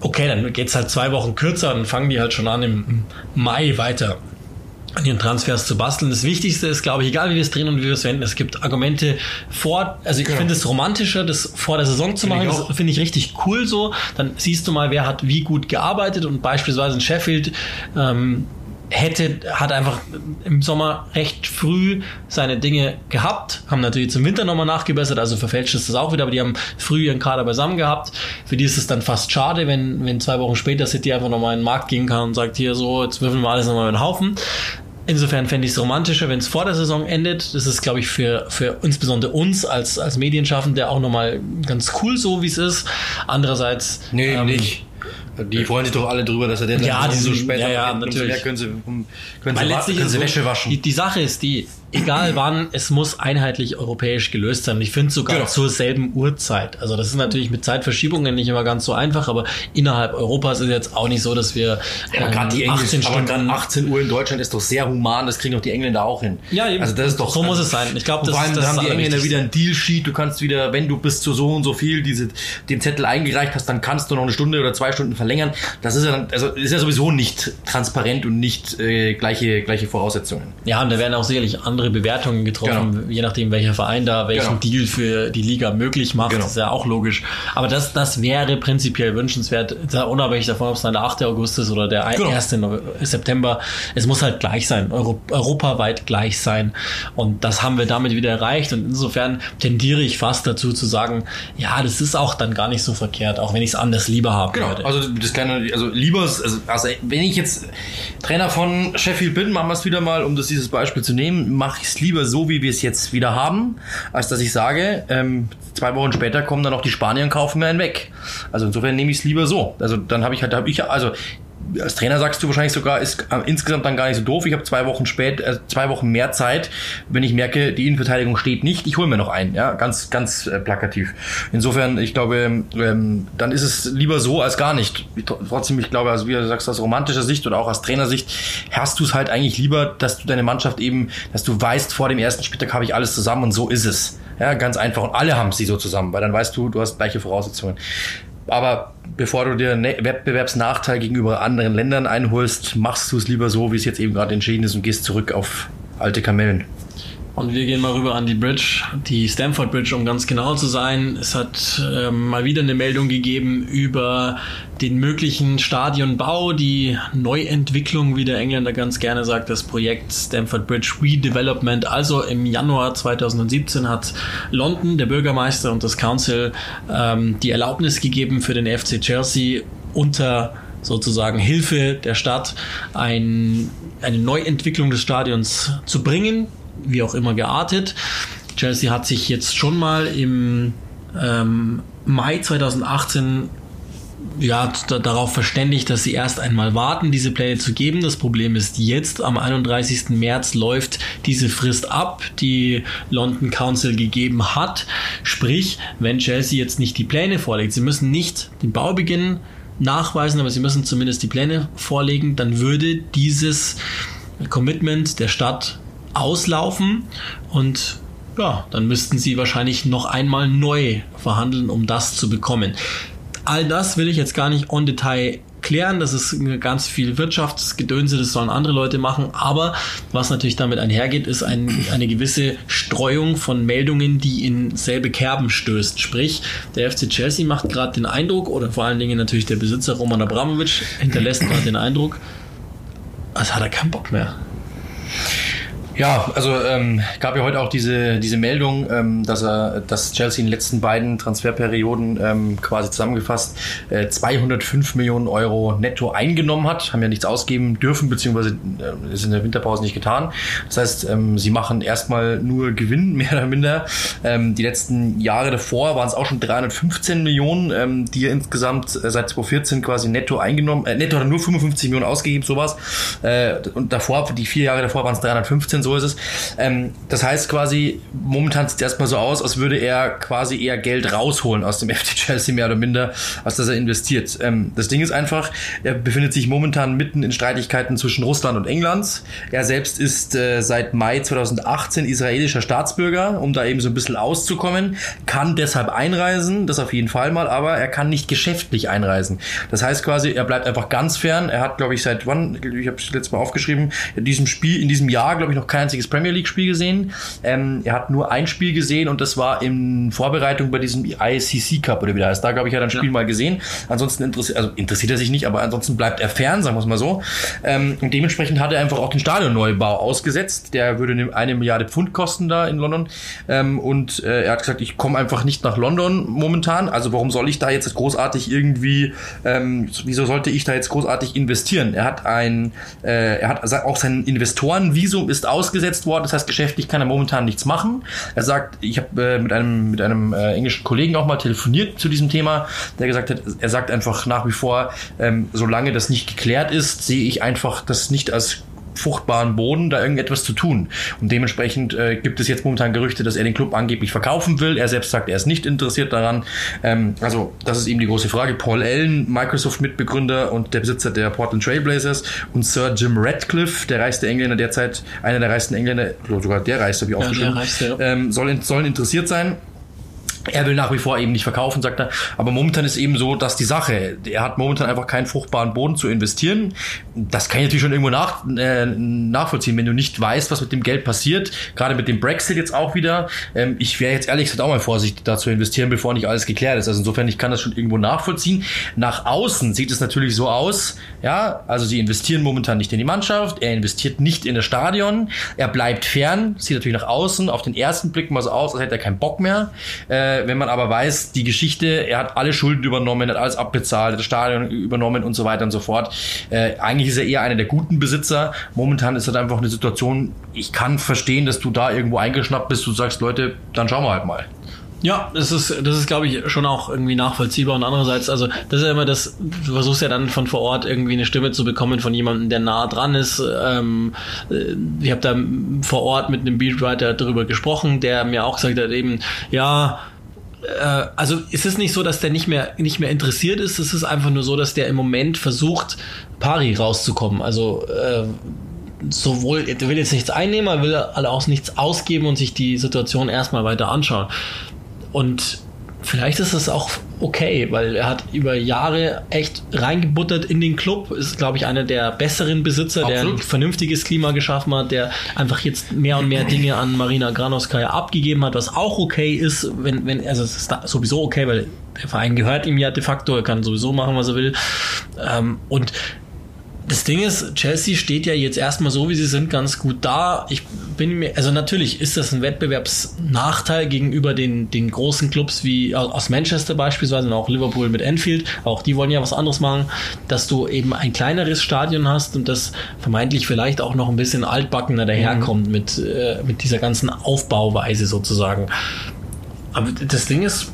okay, dann geht's halt zwei Wochen kürzer, dann fangen die halt schon an im Mai weiter an ihren Transfers zu basteln. Das Wichtigste ist, glaube ich, egal wie wir es drehen und wie wir es wenden, es gibt Argumente vor, also ich Genau. finde es romantischer, das vor der Saison zu Finde machen. ich auch. Das finde ich richtig cool so. Dann siehst du mal, wer hat wie gut gearbeitet und beispielsweise in Sheffield ähm, hätte, hat einfach im Sommer recht früh seine Dinge gehabt, haben natürlich im Winter nochmal nachgebessert, also verfälscht ist das auch wieder, aber die haben früh ihren Kader beisammen gehabt. Für die ist es dann fast schade, wenn, wenn zwei Wochen später City einfach nochmal in den Markt gehen kann und sagt, hier so, jetzt würfeln wir alles nochmal in den Haufen. Insofern fände ich es romantischer, wenn es vor der Saison endet. Das ist, glaube ich, für, für insbesondere uns als, als Medienschaffende auch nochmal ganz cool, so wie es ist. Andererseits. Nee, ähm, nicht. Die freuen sich doch alle drüber, dass er der Ja, die so spät ja, ja, natürlich. mehr können sie, können Weil sie, können sie Wäsche waschen. Die, die Sache ist die, egal wann, es muss einheitlich europäisch gelöst sein. Ich finde sogar Genau. zur selben Uhrzeit. Also das ist natürlich mit Zeitverschiebungen nicht immer ganz so einfach, aber innerhalb Europas ist jetzt auch nicht so, dass wir aber gerade die ähm, 18 Engländer, Stunden gerade 18 Uhr in Deutschland ist doch sehr human, das kriegen doch die Engländer auch hin. Ja, eben. Also das ist doch So muss es sein. Ich glaub, Und das ist das da haben die Engländer wieder ein Deal-Sheet, du kannst wieder, wenn du bis zu so und so viel diese, den Zettel eingereicht hast, dann kannst du noch eine Stunde oder zwei Stunden verlängern. Das ist ja dann, also ist ja sowieso nicht transparent und nicht äh, gleiche, gleiche Voraussetzungen. Ja, und da werden auch sicherlich andere Bewertungen getroffen, je nachdem, welcher Verein da welchen Genau. Deal für die Liga möglich macht. Genau. Das ist ja auch logisch. Aber das, das wäre prinzipiell wünschenswert, da unabhängig davon, ob es dann der 8. August ist oder der Genau. 1. Nove- September. Es muss halt gleich sein, Euro, europaweit gleich sein. Und das haben wir damit wieder erreicht. Und insofern tendiere ich fast dazu zu sagen, ja, das ist auch dann gar nicht so verkehrt, auch wenn ich es anders lieber haben Genau, würde. also das kann also lieber, also, also wenn ich jetzt Trainer von Sheffield bin, machen wir es wieder mal, um das dieses Beispiel zu nehmen, mache ich es lieber so, wie wir es jetzt wieder haben, als dass ich sage, ähm, zwei Wochen später kommen dann auch die Spanier und kaufen mir einen weg. Also insofern nehme ich es lieber so. Also dann habe ich halt, habe ich also als Trainer sagst du wahrscheinlich sogar, ist äh, insgesamt dann gar nicht so doof. Ich habe zwei Wochen spät, äh, zwei Wochen mehr Zeit, wenn ich merke, die Innenverteidigung steht nicht, ich hole mir noch einen. Ja, ganz, ganz äh, plakativ. Insofern, ich glaube, ähm, dann ist es lieber so als gar nicht. Ich, tr- trotzdem, ich glaube, also wie du sagst, aus romantischer Sicht oder auch aus Trainersicht, hast du es halt eigentlich lieber, dass du deine Mannschaft eben, dass du weißt, vor dem ersten Spieltag habe ich alles zusammen und so ist es. Ja, ganz einfach. Und alle haben sie so zusammen, weil dann weißt du, du hast gleiche Voraussetzungen. Aber bevor du dir einen Wettbewerbsnachteil gegenüber anderen Ländern einholst, machst du es lieber so, wie es jetzt eben gerade entschieden ist und gehst zurück auf alte Kamellen. Und wir gehen mal rüber an die Bridge, die Stamford Bridge, um ganz genau zu sein. Es hat ähm, mal wieder eine Meldung gegeben über den möglichen Stadionbau, die Neuentwicklung, wie der Engländer ganz gerne sagt, das Projekt Stamford Bridge Redevelopment. Also im Januar 2017 hat London, der Bürgermeister und das Council ähm, die Erlaubnis gegeben für den FC Chelsea unter sozusagen Hilfe der Stadt ein, eine Neuentwicklung des Stadions zu bringen, wie auch immer geartet. Chelsea hat sich jetzt schon mal im ähm, Mai 2018 ja, da, darauf verständigt, dass sie erst einmal warten, diese Pläne zu geben. Das Problem ist jetzt, am 31. März läuft diese Frist ab, die London Council gegeben hat. Sprich, wenn Chelsea jetzt nicht die Pläne vorlegt, sie müssen nicht den Baubeginn nachweisen, aber sie müssen zumindest die Pläne vorlegen, dann würde dieses Commitment der Stadt auslaufen und ja, dann müssten sie wahrscheinlich noch einmal neu verhandeln, um das zu bekommen. All das will ich jetzt gar nicht on Detail klären. Das ist ganz viel Wirtschaftsgedönse, das sollen andere Leute machen. Aber was natürlich damit einhergeht, ist ein, eine gewisse Streuung von Meldungen, die in selbe Kerben stößt. Sprich, der FC Chelsea macht gerade den Eindruck, oder vor allen Dingen natürlich der Besitzer Roman Abramovic hinterlässt gerade den Eindruck, als hat er keinen Bock mehr. Ja, also ähm, gab ja heute auch diese, diese Meldung, ähm, dass er, dass Chelsea in den letzten beiden Transferperioden ähm, quasi zusammengefasst äh, 205 Millionen Euro netto eingenommen hat, haben ja nichts ausgeben dürfen, beziehungsweise äh, ist in der Winterpause nicht getan. Das heißt, ähm, sie machen erstmal nur Gewinn, mehr oder minder. Ähm, die letzten Jahre davor waren es auch schon 315 Millionen, ähm, die insgesamt äh, seit 2014 quasi netto eingenommen, äh, netto hat er nur 55 Millionen ausgegeben, sowas. Äh, und davor, die vier Jahre davor waren es 315 so ist es. Ähm, das heißt quasi, momentan sieht es erstmal so aus, als würde er quasi eher Geld rausholen aus dem FC Chelsea, mehr oder minder, als dass er investiert. Ähm, das Ding ist einfach, er befindet sich momentan mitten in Streitigkeiten zwischen Russland und England. Er selbst ist äh, seit Mai 2018 israelischer Staatsbürger, um da eben so ein bisschen auszukommen, kann deshalb einreisen, das auf jeden Fall mal, aber er kann nicht geschäftlich einreisen. Das heißt quasi, er bleibt einfach ganz fern. Er hat, glaube ich, seit wann, ich habe es letztes Mal aufgeschrieben, in diesem Spiel, in diesem Jahr, glaube ich, noch kein einziges Premier League-Spiel gesehen. Ähm, er hat nur ein Spiel gesehen und das war in Vorbereitung bei diesem ICC Cup oder wie der heißt. Da, glaube ich, hat er ein Spiel ja. mal gesehen. Ansonsten interessiert, also interessiert er sich nicht, aber ansonsten bleibt er fern, sagen wir es mal so. Ähm, und dementsprechend hat er einfach auch den Stadionneubau ausgesetzt. Der würde eine Milliarde Pfund kosten da in London. Ähm, und äh, er hat gesagt, ich komme einfach nicht nach London momentan. Also warum soll ich da jetzt großartig irgendwie, ähm, wieso sollte ich da jetzt großartig investieren? Er hat ein, äh, er hat auch sein Investorenvisum ist aus ausgesetzt worden. Das heißt, geschäftlich kann er momentan nichts machen. Er sagt, ich habe äh, mit einem, mit einem äh, englischen Kollegen auch mal telefoniert zu diesem Thema, der gesagt hat, er sagt einfach nach wie vor, ähm, solange das nicht geklärt ist, sehe ich einfach das nicht als fruchtbaren Boden, da irgendetwas zu tun. Und dementsprechend äh, gibt es jetzt momentan Gerüchte, dass er den Club angeblich verkaufen will. Er selbst sagt, er ist nicht interessiert daran. Ähm, also das ist eben die große Frage. Paul Allen, Microsoft-Mitbegründer und der Besitzer der Portland Trailblazers und Sir Jim Radcliffe, der reichste Engländer derzeit, einer der reichsten Engländer, sogar der reichste, wie aufgeschrieben, ja, reichste, ja. ähm, soll, sollen interessiert sein. Er will nach wie vor eben nicht verkaufen, sagt er. Aber momentan ist eben so, dass die Sache, er hat momentan einfach keinen fruchtbaren Boden zu investieren. Das kann ich natürlich schon irgendwo nach, äh, nachvollziehen, wenn du nicht weißt, was mit dem Geld passiert. Gerade mit dem Brexit jetzt auch wieder. Ähm, ich wäre jetzt ehrlich gesagt auch mal vorsichtig da zu investieren, bevor nicht alles geklärt ist. Also insofern, ich kann das schon irgendwo nachvollziehen. Nach außen sieht es natürlich so aus, ja, also sie investieren momentan nicht in die Mannschaft, er investiert nicht in das Stadion, er bleibt fern, sieht natürlich nach außen auf den ersten Blick mal so aus, als hätte er keinen Bock mehr. Äh, äh, wenn man aber weiß, die Geschichte, er hat alle Schulden übernommen, hat alles abbezahlt, das Stadion übernommen und so weiter und so fort. Äh, eigentlich ist er eher einer der guten Besitzer. Momentan ist das einfach eine Situation, ich kann verstehen, dass du da irgendwo eingeschnappt bist, du sagst, Leute, dann schauen wir halt mal. Ja, das ist, das ist, glaube ich, schon auch irgendwie nachvollziehbar. Und andererseits, also, das ist ja immer das, du versuchst ja dann von vor Ort irgendwie eine Stimme zu bekommen von jemandem, der nah dran ist. Ähm, äh, ich habe da vor Ort mit einem Beatwriter darüber gesprochen, der mir auch gesagt hat, eben, ja, äh, also ist es nicht so, dass der nicht mehr, nicht mehr interessiert ist, es ist einfach nur so, dass der im Moment versucht, pari rauszukommen. Also äh, sowohl, er will jetzt nichts einnehmen, er will auch nichts ausgeben und sich die Situation erstmal weiter anschauen. Und vielleicht ist es auch okay, weil er hat über Jahre echt reingebuttert in den Club, ist, glaube ich, einer der besseren Besitzer, Absolut. der ein vernünftiges Klima geschaffen hat, der einfach jetzt mehr und mehr Dinge an Marina Granovskaya abgegeben hat, was auch okay ist, wenn, wenn, also es ist sowieso okay, weil der Verein gehört ihm ja de facto, er kann sowieso machen, was er will. Ähm, und das Ding ist, Chelsea steht ja jetzt erstmal so, wie sie sind, ganz gut da. Ich bin mir, also natürlich ist das ein Wettbewerbsnachteil gegenüber den, den großen Clubs wie aus Manchester beispielsweise und auch Liverpool mit Enfield. Auch die wollen ja was anderes machen, dass du eben ein kleineres Stadion hast und das vermeintlich vielleicht auch noch ein bisschen altbackener daherkommt mhm. mit, äh, mit dieser ganzen Aufbauweise sozusagen. Aber das Ding ist,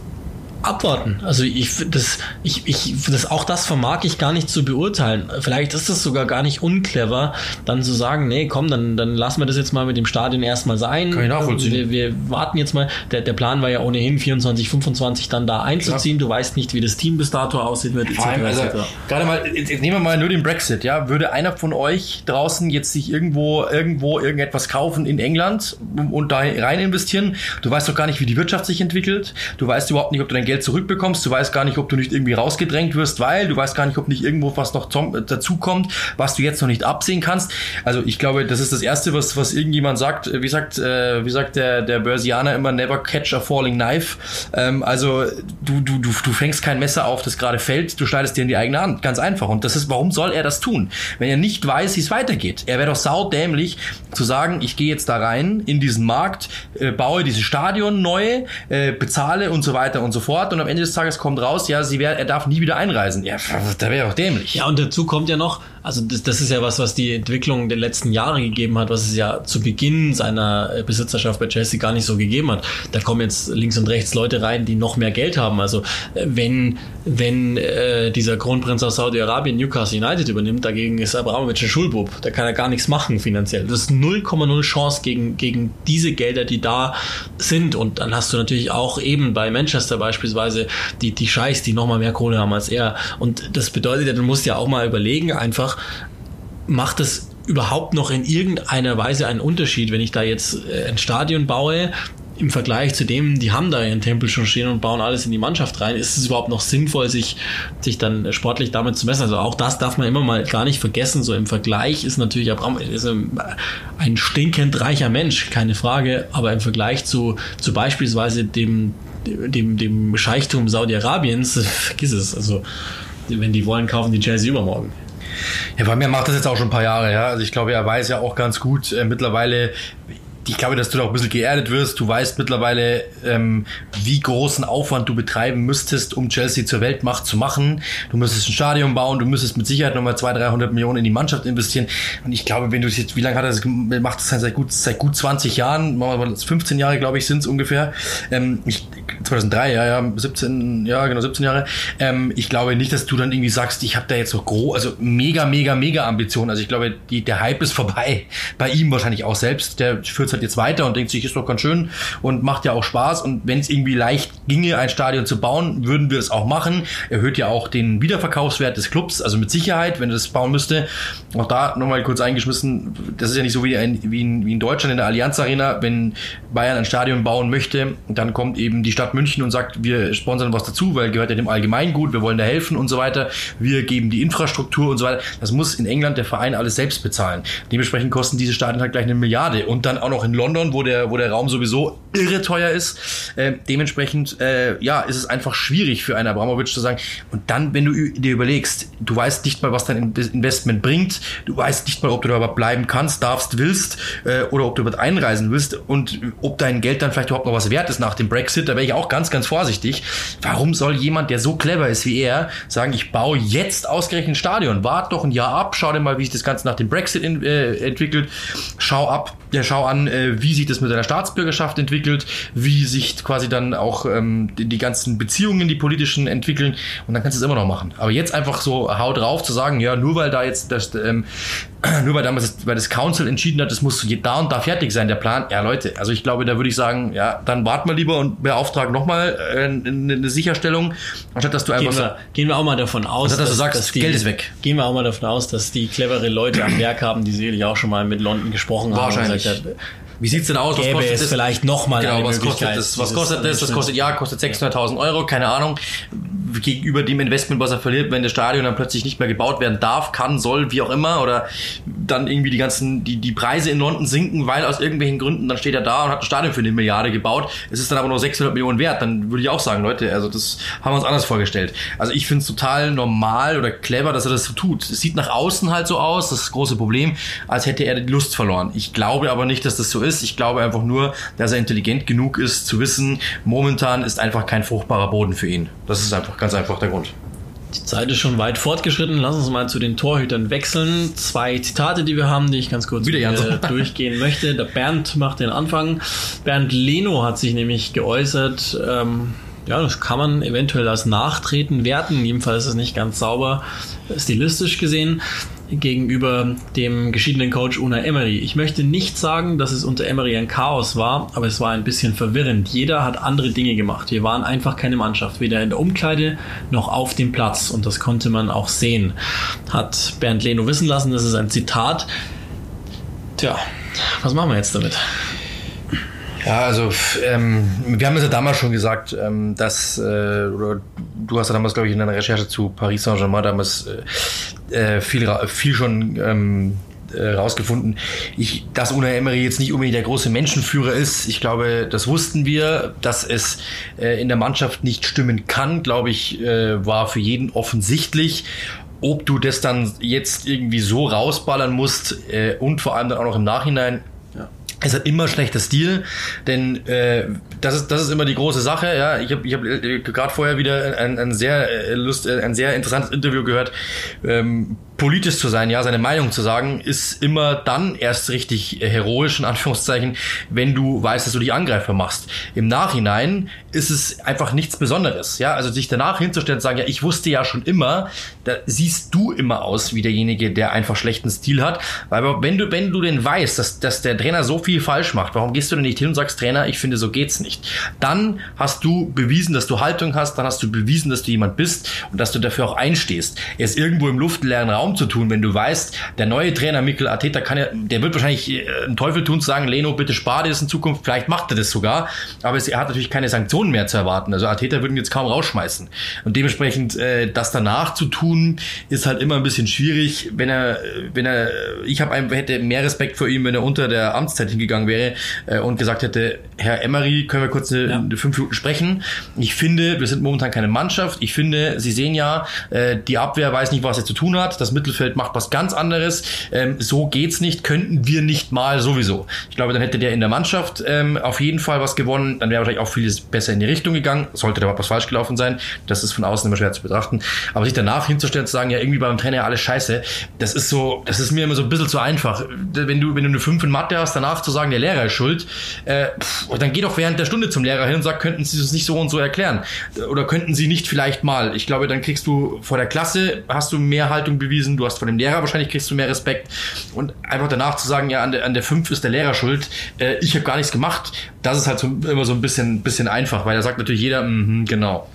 abwarten. Also ich das ich, ich das auch das vermag ich gar nicht zu beurteilen. Vielleicht ist es sogar gar nicht unclever, dann zu sagen, nee, komm, dann dann lassen wir das jetzt mal mit dem Stadion erstmal sein. Kann ich nachvollziehen. Wir, wir warten jetzt mal. Der, der Plan war ja ohnehin 24, 25 dann da einzuziehen. Klar. Du weißt nicht, wie das Team bis dato aussieht wird. Allem, also, gerade mal jetzt nehmen wir mal nur den Brexit, ja, würde einer von euch draußen jetzt sich irgendwo irgendwo irgendetwas kaufen in England und da rein investieren? Du weißt doch gar nicht, wie die Wirtschaft sich entwickelt. Du weißt überhaupt nicht, ob du dein Geld zurückbekommst, du weißt gar nicht, ob du nicht irgendwie rausgedrängt wirst, weil du weißt gar nicht, ob nicht irgendwo was noch dazukommt, was du jetzt noch nicht absehen kannst. Also ich glaube, das ist das Erste, was, was irgendjemand sagt. Wie sagt, äh, wie sagt der, der Börsianer immer, never catch a falling knife. Ähm, also du, du, du, du fängst kein Messer auf, das gerade fällt, du schneidest dir in die eigene Hand. Ganz einfach. Und das ist, warum soll er das tun? Wenn er nicht weiß, wie es weitergeht. Er wäre doch saudämlich zu sagen, ich gehe jetzt da rein in diesen Markt, äh, baue dieses Stadion neu, äh, bezahle und so weiter und so fort. Und am Ende des Tages kommt raus, ja, sie wär, er darf nie wieder einreisen. Ja, da wäre doch dämlich. Ja, und dazu kommt ja noch, also das, das ist ja was, was die Entwicklung der letzten Jahre gegeben hat, was es ja zu Beginn seiner äh, Besitzerschaft bei Chelsea gar nicht so gegeben hat. Da kommen jetzt links und rechts Leute rein, die noch mehr Geld haben. Also äh, wenn, wenn äh, dieser Kronprinz aus Saudi-Arabien Newcastle United übernimmt, dagegen ist Abramovic ein Schulbub. Da kann er gar nichts machen finanziell. Das ist 0,0 Chance gegen, gegen diese Gelder, die da sind. Und dann hast du natürlich auch eben bei Manchester beispielsweise die, die Scheiß, die noch mal mehr Kohle haben als er. Und das bedeutet ja, du musst ja auch mal überlegen, einfach, einfach, macht es überhaupt noch in irgendeiner Weise einen Unterschied, wenn ich da jetzt äh, ein Stadion baue, im Vergleich zu dem, die haben da ihren Tempel schon stehen und bauen alles in die Mannschaft rein, ist es überhaupt noch sinnvoll, sich, sich dann sportlich damit zu messen? Also auch das darf man immer mal gar nicht vergessen. So im Vergleich ist natürlich Abraham ist ein stinkend reicher Mensch, keine Frage, aber im Vergleich zu, zu beispielsweise dem, dem, dem Scheichtum Saudi-Arabiens, vergiss es. Also wenn die wollen, kaufen die Chelsea übermorgen. Ja, bei mir macht das jetzt auch schon ein paar Jahre, ja. Also ich glaube, er weiß ja auch ganz gut äh, mittlerweile, ich glaube, dass du da auch ein bisschen geerdet wirst. Du weißt mittlerweile, ähm, wie großen Aufwand du betreiben müsstest, um Chelsea zur Weltmacht zu machen. Du müsstest ein Stadion bauen, du müsstest mit Sicherheit nochmal 200, 300 Millionen in die Mannschaft investieren. Und ich glaube, wenn du jetzt, wie lange hat er das gemacht? Das seit gut, seit gut 20 Jahren, 15 Jahre, glaube ich, sind es ungefähr. Ähm, ich, 2003, ja, ja, 17, ja, genau, 17 Jahre. Ähm, ich glaube nicht, dass du dann irgendwie sagst, ich habe da jetzt noch groß, also mega, mega, mega Ambitionen. Also ich glaube, die, der Hype ist vorbei. Bei ihm wahrscheinlich auch selbst. Der führt halt jetzt weiter und denkt sich, ist doch ganz schön und macht ja auch Spaß. Und wenn es irgendwie leicht ginge, ein Stadion zu bauen, würden wir es auch machen. Erhöht ja auch den Wiederverkaufswert des Clubs, also mit Sicherheit, wenn er das bauen müsste. Auch da nochmal kurz eingeschmissen, das ist ja nicht so wie, ein, wie, in, wie in Deutschland in der Allianz Arena, wenn Bayern ein Stadion bauen möchte, dann kommt eben die Stadt München und sagt, wir sponsern was dazu, weil gehört ja dem Allgemeingut, wir wollen da helfen und so weiter. Wir geben die Infrastruktur und so weiter. Das muss in England der Verein alles selbst bezahlen. Dementsprechend kosten diese Stadien halt gleich eine Milliarde. Und dann auch noch in London wo der, wo der Raum sowieso irre teuer ist. Äh, dementsprechend, äh, ja, ist es einfach schwierig für einen Abramovic zu sagen. Und dann, wenn du dir überlegst, du weißt nicht mal, was dein Investment bringt, du weißt nicht mal, ob du da überhaupt bleiben kannst, darfst, willst, äh, oder ob du überhaupt einreisen willst und ob dein Geld dann vielleicht überhaupt noch was wert ist nach dem Brexit, da wäre ich auch ganz, ganz vorsichtig. Warum soll jemand, der so clever ist wie er, sagen, ich baue jetzt ausgerechnet ein Stadion, wart doch ein Jahr ab, schau dir mal, wie sich das Ganze nach dem Brexit in, äh, entwickelt, schau ab, ja, schau an, äh, wie sich das mit deiner Staatsbürgerschaft entwickelt, wie sich quasi dann auch ähm, die, die, ganzen Beziehungen, die politischen entwickeln und dann kannst du es immer noch machen. Aber jetzt einfach so haut drauf zu sagen, ja, nur weil da jetzt das, ähm, nur weil damals das, weil das Council entschieden hat, das muss da und da fertig sein, der Plan. Ja, Leute, also ich glaube, da würde ich sagen, ja, dann warten wir lieber und beauftragen nochmal äh, eine Sicherstellung, anstatt dass du einfach. Gehen wir, gehen wir auch mal davon aus, dass, dass, du sagst, dass die, Geld ist weg. Gehen wir auch mal davon aus, dass die clevere Leute am Werk haben, die sicherlich auch schon mal mit London gesprochen haben. Wahrscheinlich. Gesagt, wie sieht's denn aus? Was Gäbe kostet es das? vielleicht nochmal genau, eine was kostet Möglichkeit, das? Was kostet das? Das kostet ja kostet 600.000 Euro, keine Ahnung. Gegenüber dem Investment, was er verliert, wenn das Stadion dann plötzlich nicht mehr gebaut werden darf, kann, soll, wie auch immer, oder dann irgendwie die ganzen die die Preise in London sinken, weil aus irgendwelchen Gründen dann steht er da und hat ein Stadion für eine Milliarde gebaut. Es ist dann aber nur 600 Millionen wert. Dann würde ich auch sagen, Leute, also das haben wir uns anders vorgestellt. Also ich finde es total normal oder clever, dass er das so tut. Es sieht nach außen halt so aus, das ist das große Problem, als hätte er die Lust verloren. Ich glaube aber nicht, dass das so ist. Ich glaube einfach nur, dass er intelligent genug ist, zu wissen, momentan ist einfach kein fruchtbarer Boden für ihn. Das ist einfach ganz einfach der Grund. Die Zeit ist schon weit fortgeschritten. Lass uns mal zu den Torhütern wechseln. Zwei Zitate, die wir haben, die ich ganz kurz Wieder, äh, durchgehen möchte. Der Bernd macht den Anfang. Bernd Leno hat sich nämlich geäußert. Ähm, ja, das kann man eventuell als Nachtreten werten. In jedem Fall ist es nicht ganz sauber stilistisch gesehen gegenüber dem geschiedenen Coach Una Emery. Ich möchte nicht sagen, dass es unter Emery ein Chaos war, aber es war ein bisschen verwirrend. Jeder hat andere Dinge gemacht. Wir waren einfach keine Mannschaft, weder in der Umkleide noch auf dem Platz. Und das konnte man auch sehen. Hat Bernd Leno wissen lassen, das ist ein Zitat. Tja, was machen wir jetzt damit? Ja, also ähm, wir haben es ja damals schon gesagt, ähm, dass, äh, oder du hast ja damals, glaube ich, in deiner Recherche zu Paris Saint-Germain damals äh, äh viel, viel schon ähm, äh, rausgefunden, ich, dass Unai Emery jetzt nicht unbedingt der große Menschenführer ist. Ich glaube, das wussten wir, dass es äh, in der Mannschaft nicht stimmen kann, glaube ich, äh, war für jeden offensichtlich. Ob du das dann jetzt irgendwie so rausballern musst äh, und vor allem dann auch noch im Nachhinein, es hat immer schlechter Stil, denn äh, das ist das ist immer die große Sache. Ja, ich habe ich hab, äh, gerade vorher wieder ein, ein sehr äh, lust, äh, ein sehr interessantes Interview gehört. Ähm, politisch zu sein, ja, seine Meinung zu sagen, ist immer dann erst richtig heroisch, in Anführungszeichen, wenn du weißt, dass du dich Angreifer machst. Im Nachhinein ist es einfach nichts Besonderes, ja, also sich danach hinzustellen und sagen, ja, ich wusste ja schon immer, da siehst du immer aus wie derjenige, der einfach schlechten Stil hat, weil wenn du, wenn du denn weißt, dass, dass der Trainer so viel falsch macht, warum gehst du denn nicht hin und sagst, Trainer, ich finde, so geht's nicht? Dann hast du bewiesen, dass du Haltung hast, dann hast du bewiesen, dass du jemand bist und dass du dafür auch einstehst. Ist irgendwo im luftleeren Raum zu tun, wenn du weißt, der neue Trainer Mikel Arteta kann ja, der wird wahrscheinlich äh, einen Teufel tun zu sagen, Leno, bitte spar dir das in Zukunft, vielleicht macht er das sogar, aber es, er hat natürlich keine Sanktionen mehr zu erwarten. Also Arteta würden jetzt kaum rausschmeißen. Und dementsprechend äh, das danach zu tun, ist halt immer ein bisschen schwierig, wenn er, wenn er, ich habe hätte mehr Respekt vor ihm, wenn er unter der Amtszeit hingegangen wäre äh, und gesagt hätte, Herr Emery, können wir kurz eine, ja. fünf Minuten sprechen. Ich finde, wir sind momentan keine Mannschaft. Ich finde, Sie sehen ja, äh, die Abwehr weiß nicht, was er zu tun hat. Das Mittelfeld macht was ganz anderes. Ähm, so geht's nicht, könnten wir nicht mal sowieso. Ich glaube, dann hätte der in der Mannschaft ähm, auf jeden Fall was gewonnen. Dann wäre wahrscheinlich auch vieles besser in die Richtung gegangen. Sollte da was falsch gelaufen sein. Das ist von außen immer schwer zu betrachten. Aber sich danach hinzustellen, zu sagen, ja, irgendwie beim Trainer alles scheiße, das ist so, das ist mir immer so ein bisschen zu einfach. Wenn du, wenn du eine 5 in Mathe hast, danach zu sagen, der Lehrer ist schuld, äh, pff, dann geh doch während der Stunde zum Lehrer hin und sag, könnten Sie das nicht so und so erklären? Oder könnten Sie nicht vielleicht mal? Ich glaube, dann kriegst du vor der Klasse, hast du mehr Haltung bewiesen du hast von dem Lehrer wahrscheinlich kriegst du mehr Respekt und einfach danach zu sagen, ja, an der, an der 5 ist der Lehrer schuld, äh, ich habe gar nichts gemacht, das ist halt so, immer so ein bisschen, bisschen einfach, weil da sagt natürlich jeder, mm, genau.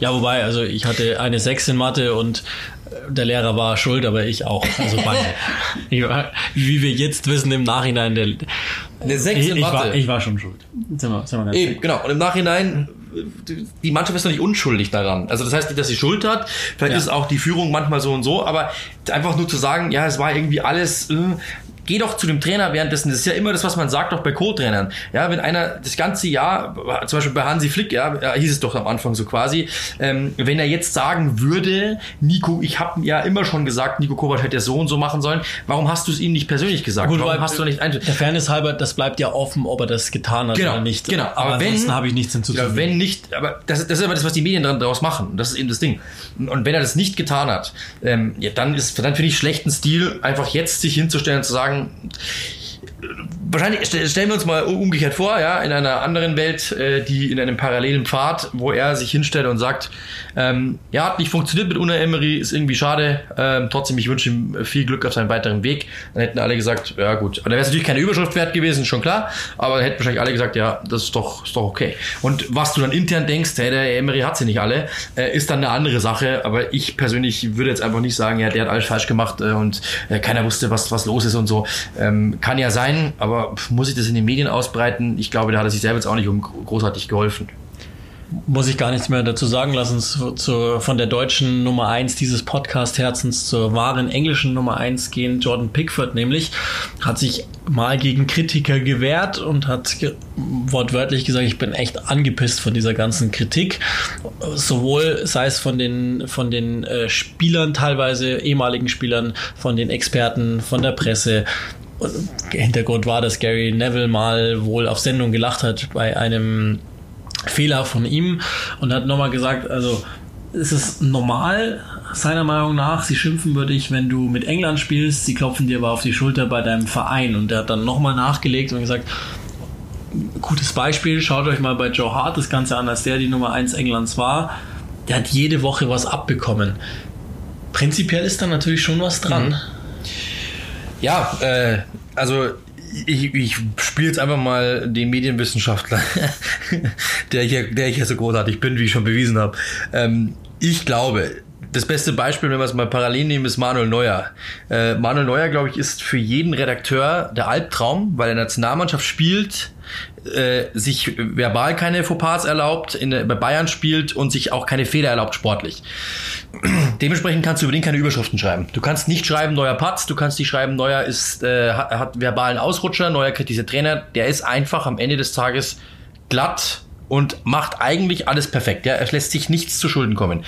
Ja, wobei, also ich hatte eine 6 in Mathe und der Lehrer war schuld, aber ich auch. Also beide. war, wie wir jetzt wissen im Nachhinein, der, eine 6 in ich, Mathe. Ich war, ich war schon schuld. Sind wir, sind wir Eben, genau. Und im Nachhinein die Mannschaft ist doch nicht unschuldig daran. Also das heißt nicht, dass sie Schuld hat. Vielleicht ja. ist auch die Führung manchmal so und so, aber einfach nur zu sagen, ja, es war irgendwie alles, äh, geh doch zu dem Trainer währenddessen. Das ist ja immer das, was man sagt, auch bei Co-Trainern. Ja, wenn einer das ganze Jahr, zum Beispiel bei Hansi Flick, ja, hieß es doch am Anfang so quasi, ähm, wenn er jetzt sagen würde, Nico, ich habe ja immer schon gesagt, Nico Kovac hätte so und so machen sollen. Warum hast du es ihm nicht persönlich gesagt? Gut, warum hast du nicht ein Der Fairness halber, das bleibt ja offen, ob er das getan hat genau, oder nicht. Genau, aber, aber wenn habe ich nichts hinzuzufügen. Ja, wenn nicht, aber das, das ist aber das, was die Medien daraus machen. Das ist eben das Ding. Und wenn er das nicht getan hat, ähm, ja, dann ist, dann finde ich schlechten Stil, einfach jetzt sich hinzustellen und zu sagen, えっ? Wahrscheinlich stellen wir uns mal umgekehrt vor, ja, in einer anderen Welt, äh, die in einem parallelen Pfad, wo er sich hinstellt und sagt, ähm, ja, hat nicht funktioniert mit Una Emery, ist irgendwie schade. Ähm, trotzdem, ich wünsche ihm viel Glück auf seinem weiteren Weg. Dann hätten alle gesagt, ja gut. Und dann wäre es natürlich keine Überschrift wert gewesen, schon klar. Aber dann hätten wahrscheinlich alle gesagt, ja, das ist doch, ist doch okay. Und was du dann intern denkst, hey, der Emery hat sie nicht alle, äh, ist dann eine andere Sache. Aber ich persönlich würde jetzt einfach nicht sagen, ja, der hat alles falsch gemacht äh, und äh, keiner wusste, was, was los ist und so. Ähm, kann ja sein, aber muss ich das in den Medien ausbreiten? Ich glaube, da hat er sich selber jetzt auch nicht großartig geholfen muss ich gar nichts mehr dazu sagen lassen, zu, zu, von der deutschen Nummer 1 dieses Podcast-Herzens zur wahren englischen Nummer 1 gehen. Jordan Pickford nämlich hat sich mal gegen Kritiker gewehrt und hat ge wortwörtlich gesagt, ich bin echt angepisst von dieser ganzen Kritik. Sowohl sei es von den, von den äh, Spielern teilweise, ehemaligen Spielern, von den Experten, von der Presse. Hintergrund war, dass Gary Neville mal wohl auf Sendung gelacht hat bei einem Fehler von ihm und hat nochmal gesagt, also es ist normal, seiner Meinung nach, sie schimpfen würde ich, wenn du mit England spielst, sie klopfen dir aber auf die Schulter bei deinem Verein. Und er hat dann nochmal nachgelegt und gesagt, gutes Beispiel, schaut euch mal bei Joe Hart das Ganze an, als der die Nummer 1 Englands war. Der hat jede Woche was abbekommen. Prinzipiell ist da natürlich schon was dran. Mhm. Ja, äh, also ich, ich spiele jetzt einfach mal den Medienwissenschaftler, der, ich, der ich ja so großartig bin, wie ich schon bewiesen habe. Ähm, ich glaube, das beste Beispiel, wenn wir es mal parallel nehmen, ist Manuel Neuer. Äh, Manuel Neuer, glaube ich, ist für jeden Redakteur der Albtraum, weil er Nationalmannschaft spielt, äh, sich verbal keine Fauxpas erlaubt, in bei Bayern spielt und sich auch keine Fehler erlaubt sportlich. Dementsprechend kannst du über den keine Überschriften schreiben. Du kannst nicht schreiben, neuer Patz, du kannst nicht schreiben, neuer ist, äh, hat, hat verbalen Ausrutscher, neuer kritisiert Trainer. Der ist einfach am Ende des Tages glatt und macht eigentlich alles perfekt. Ja? Er lässt sich nichts zu Schulden kommen.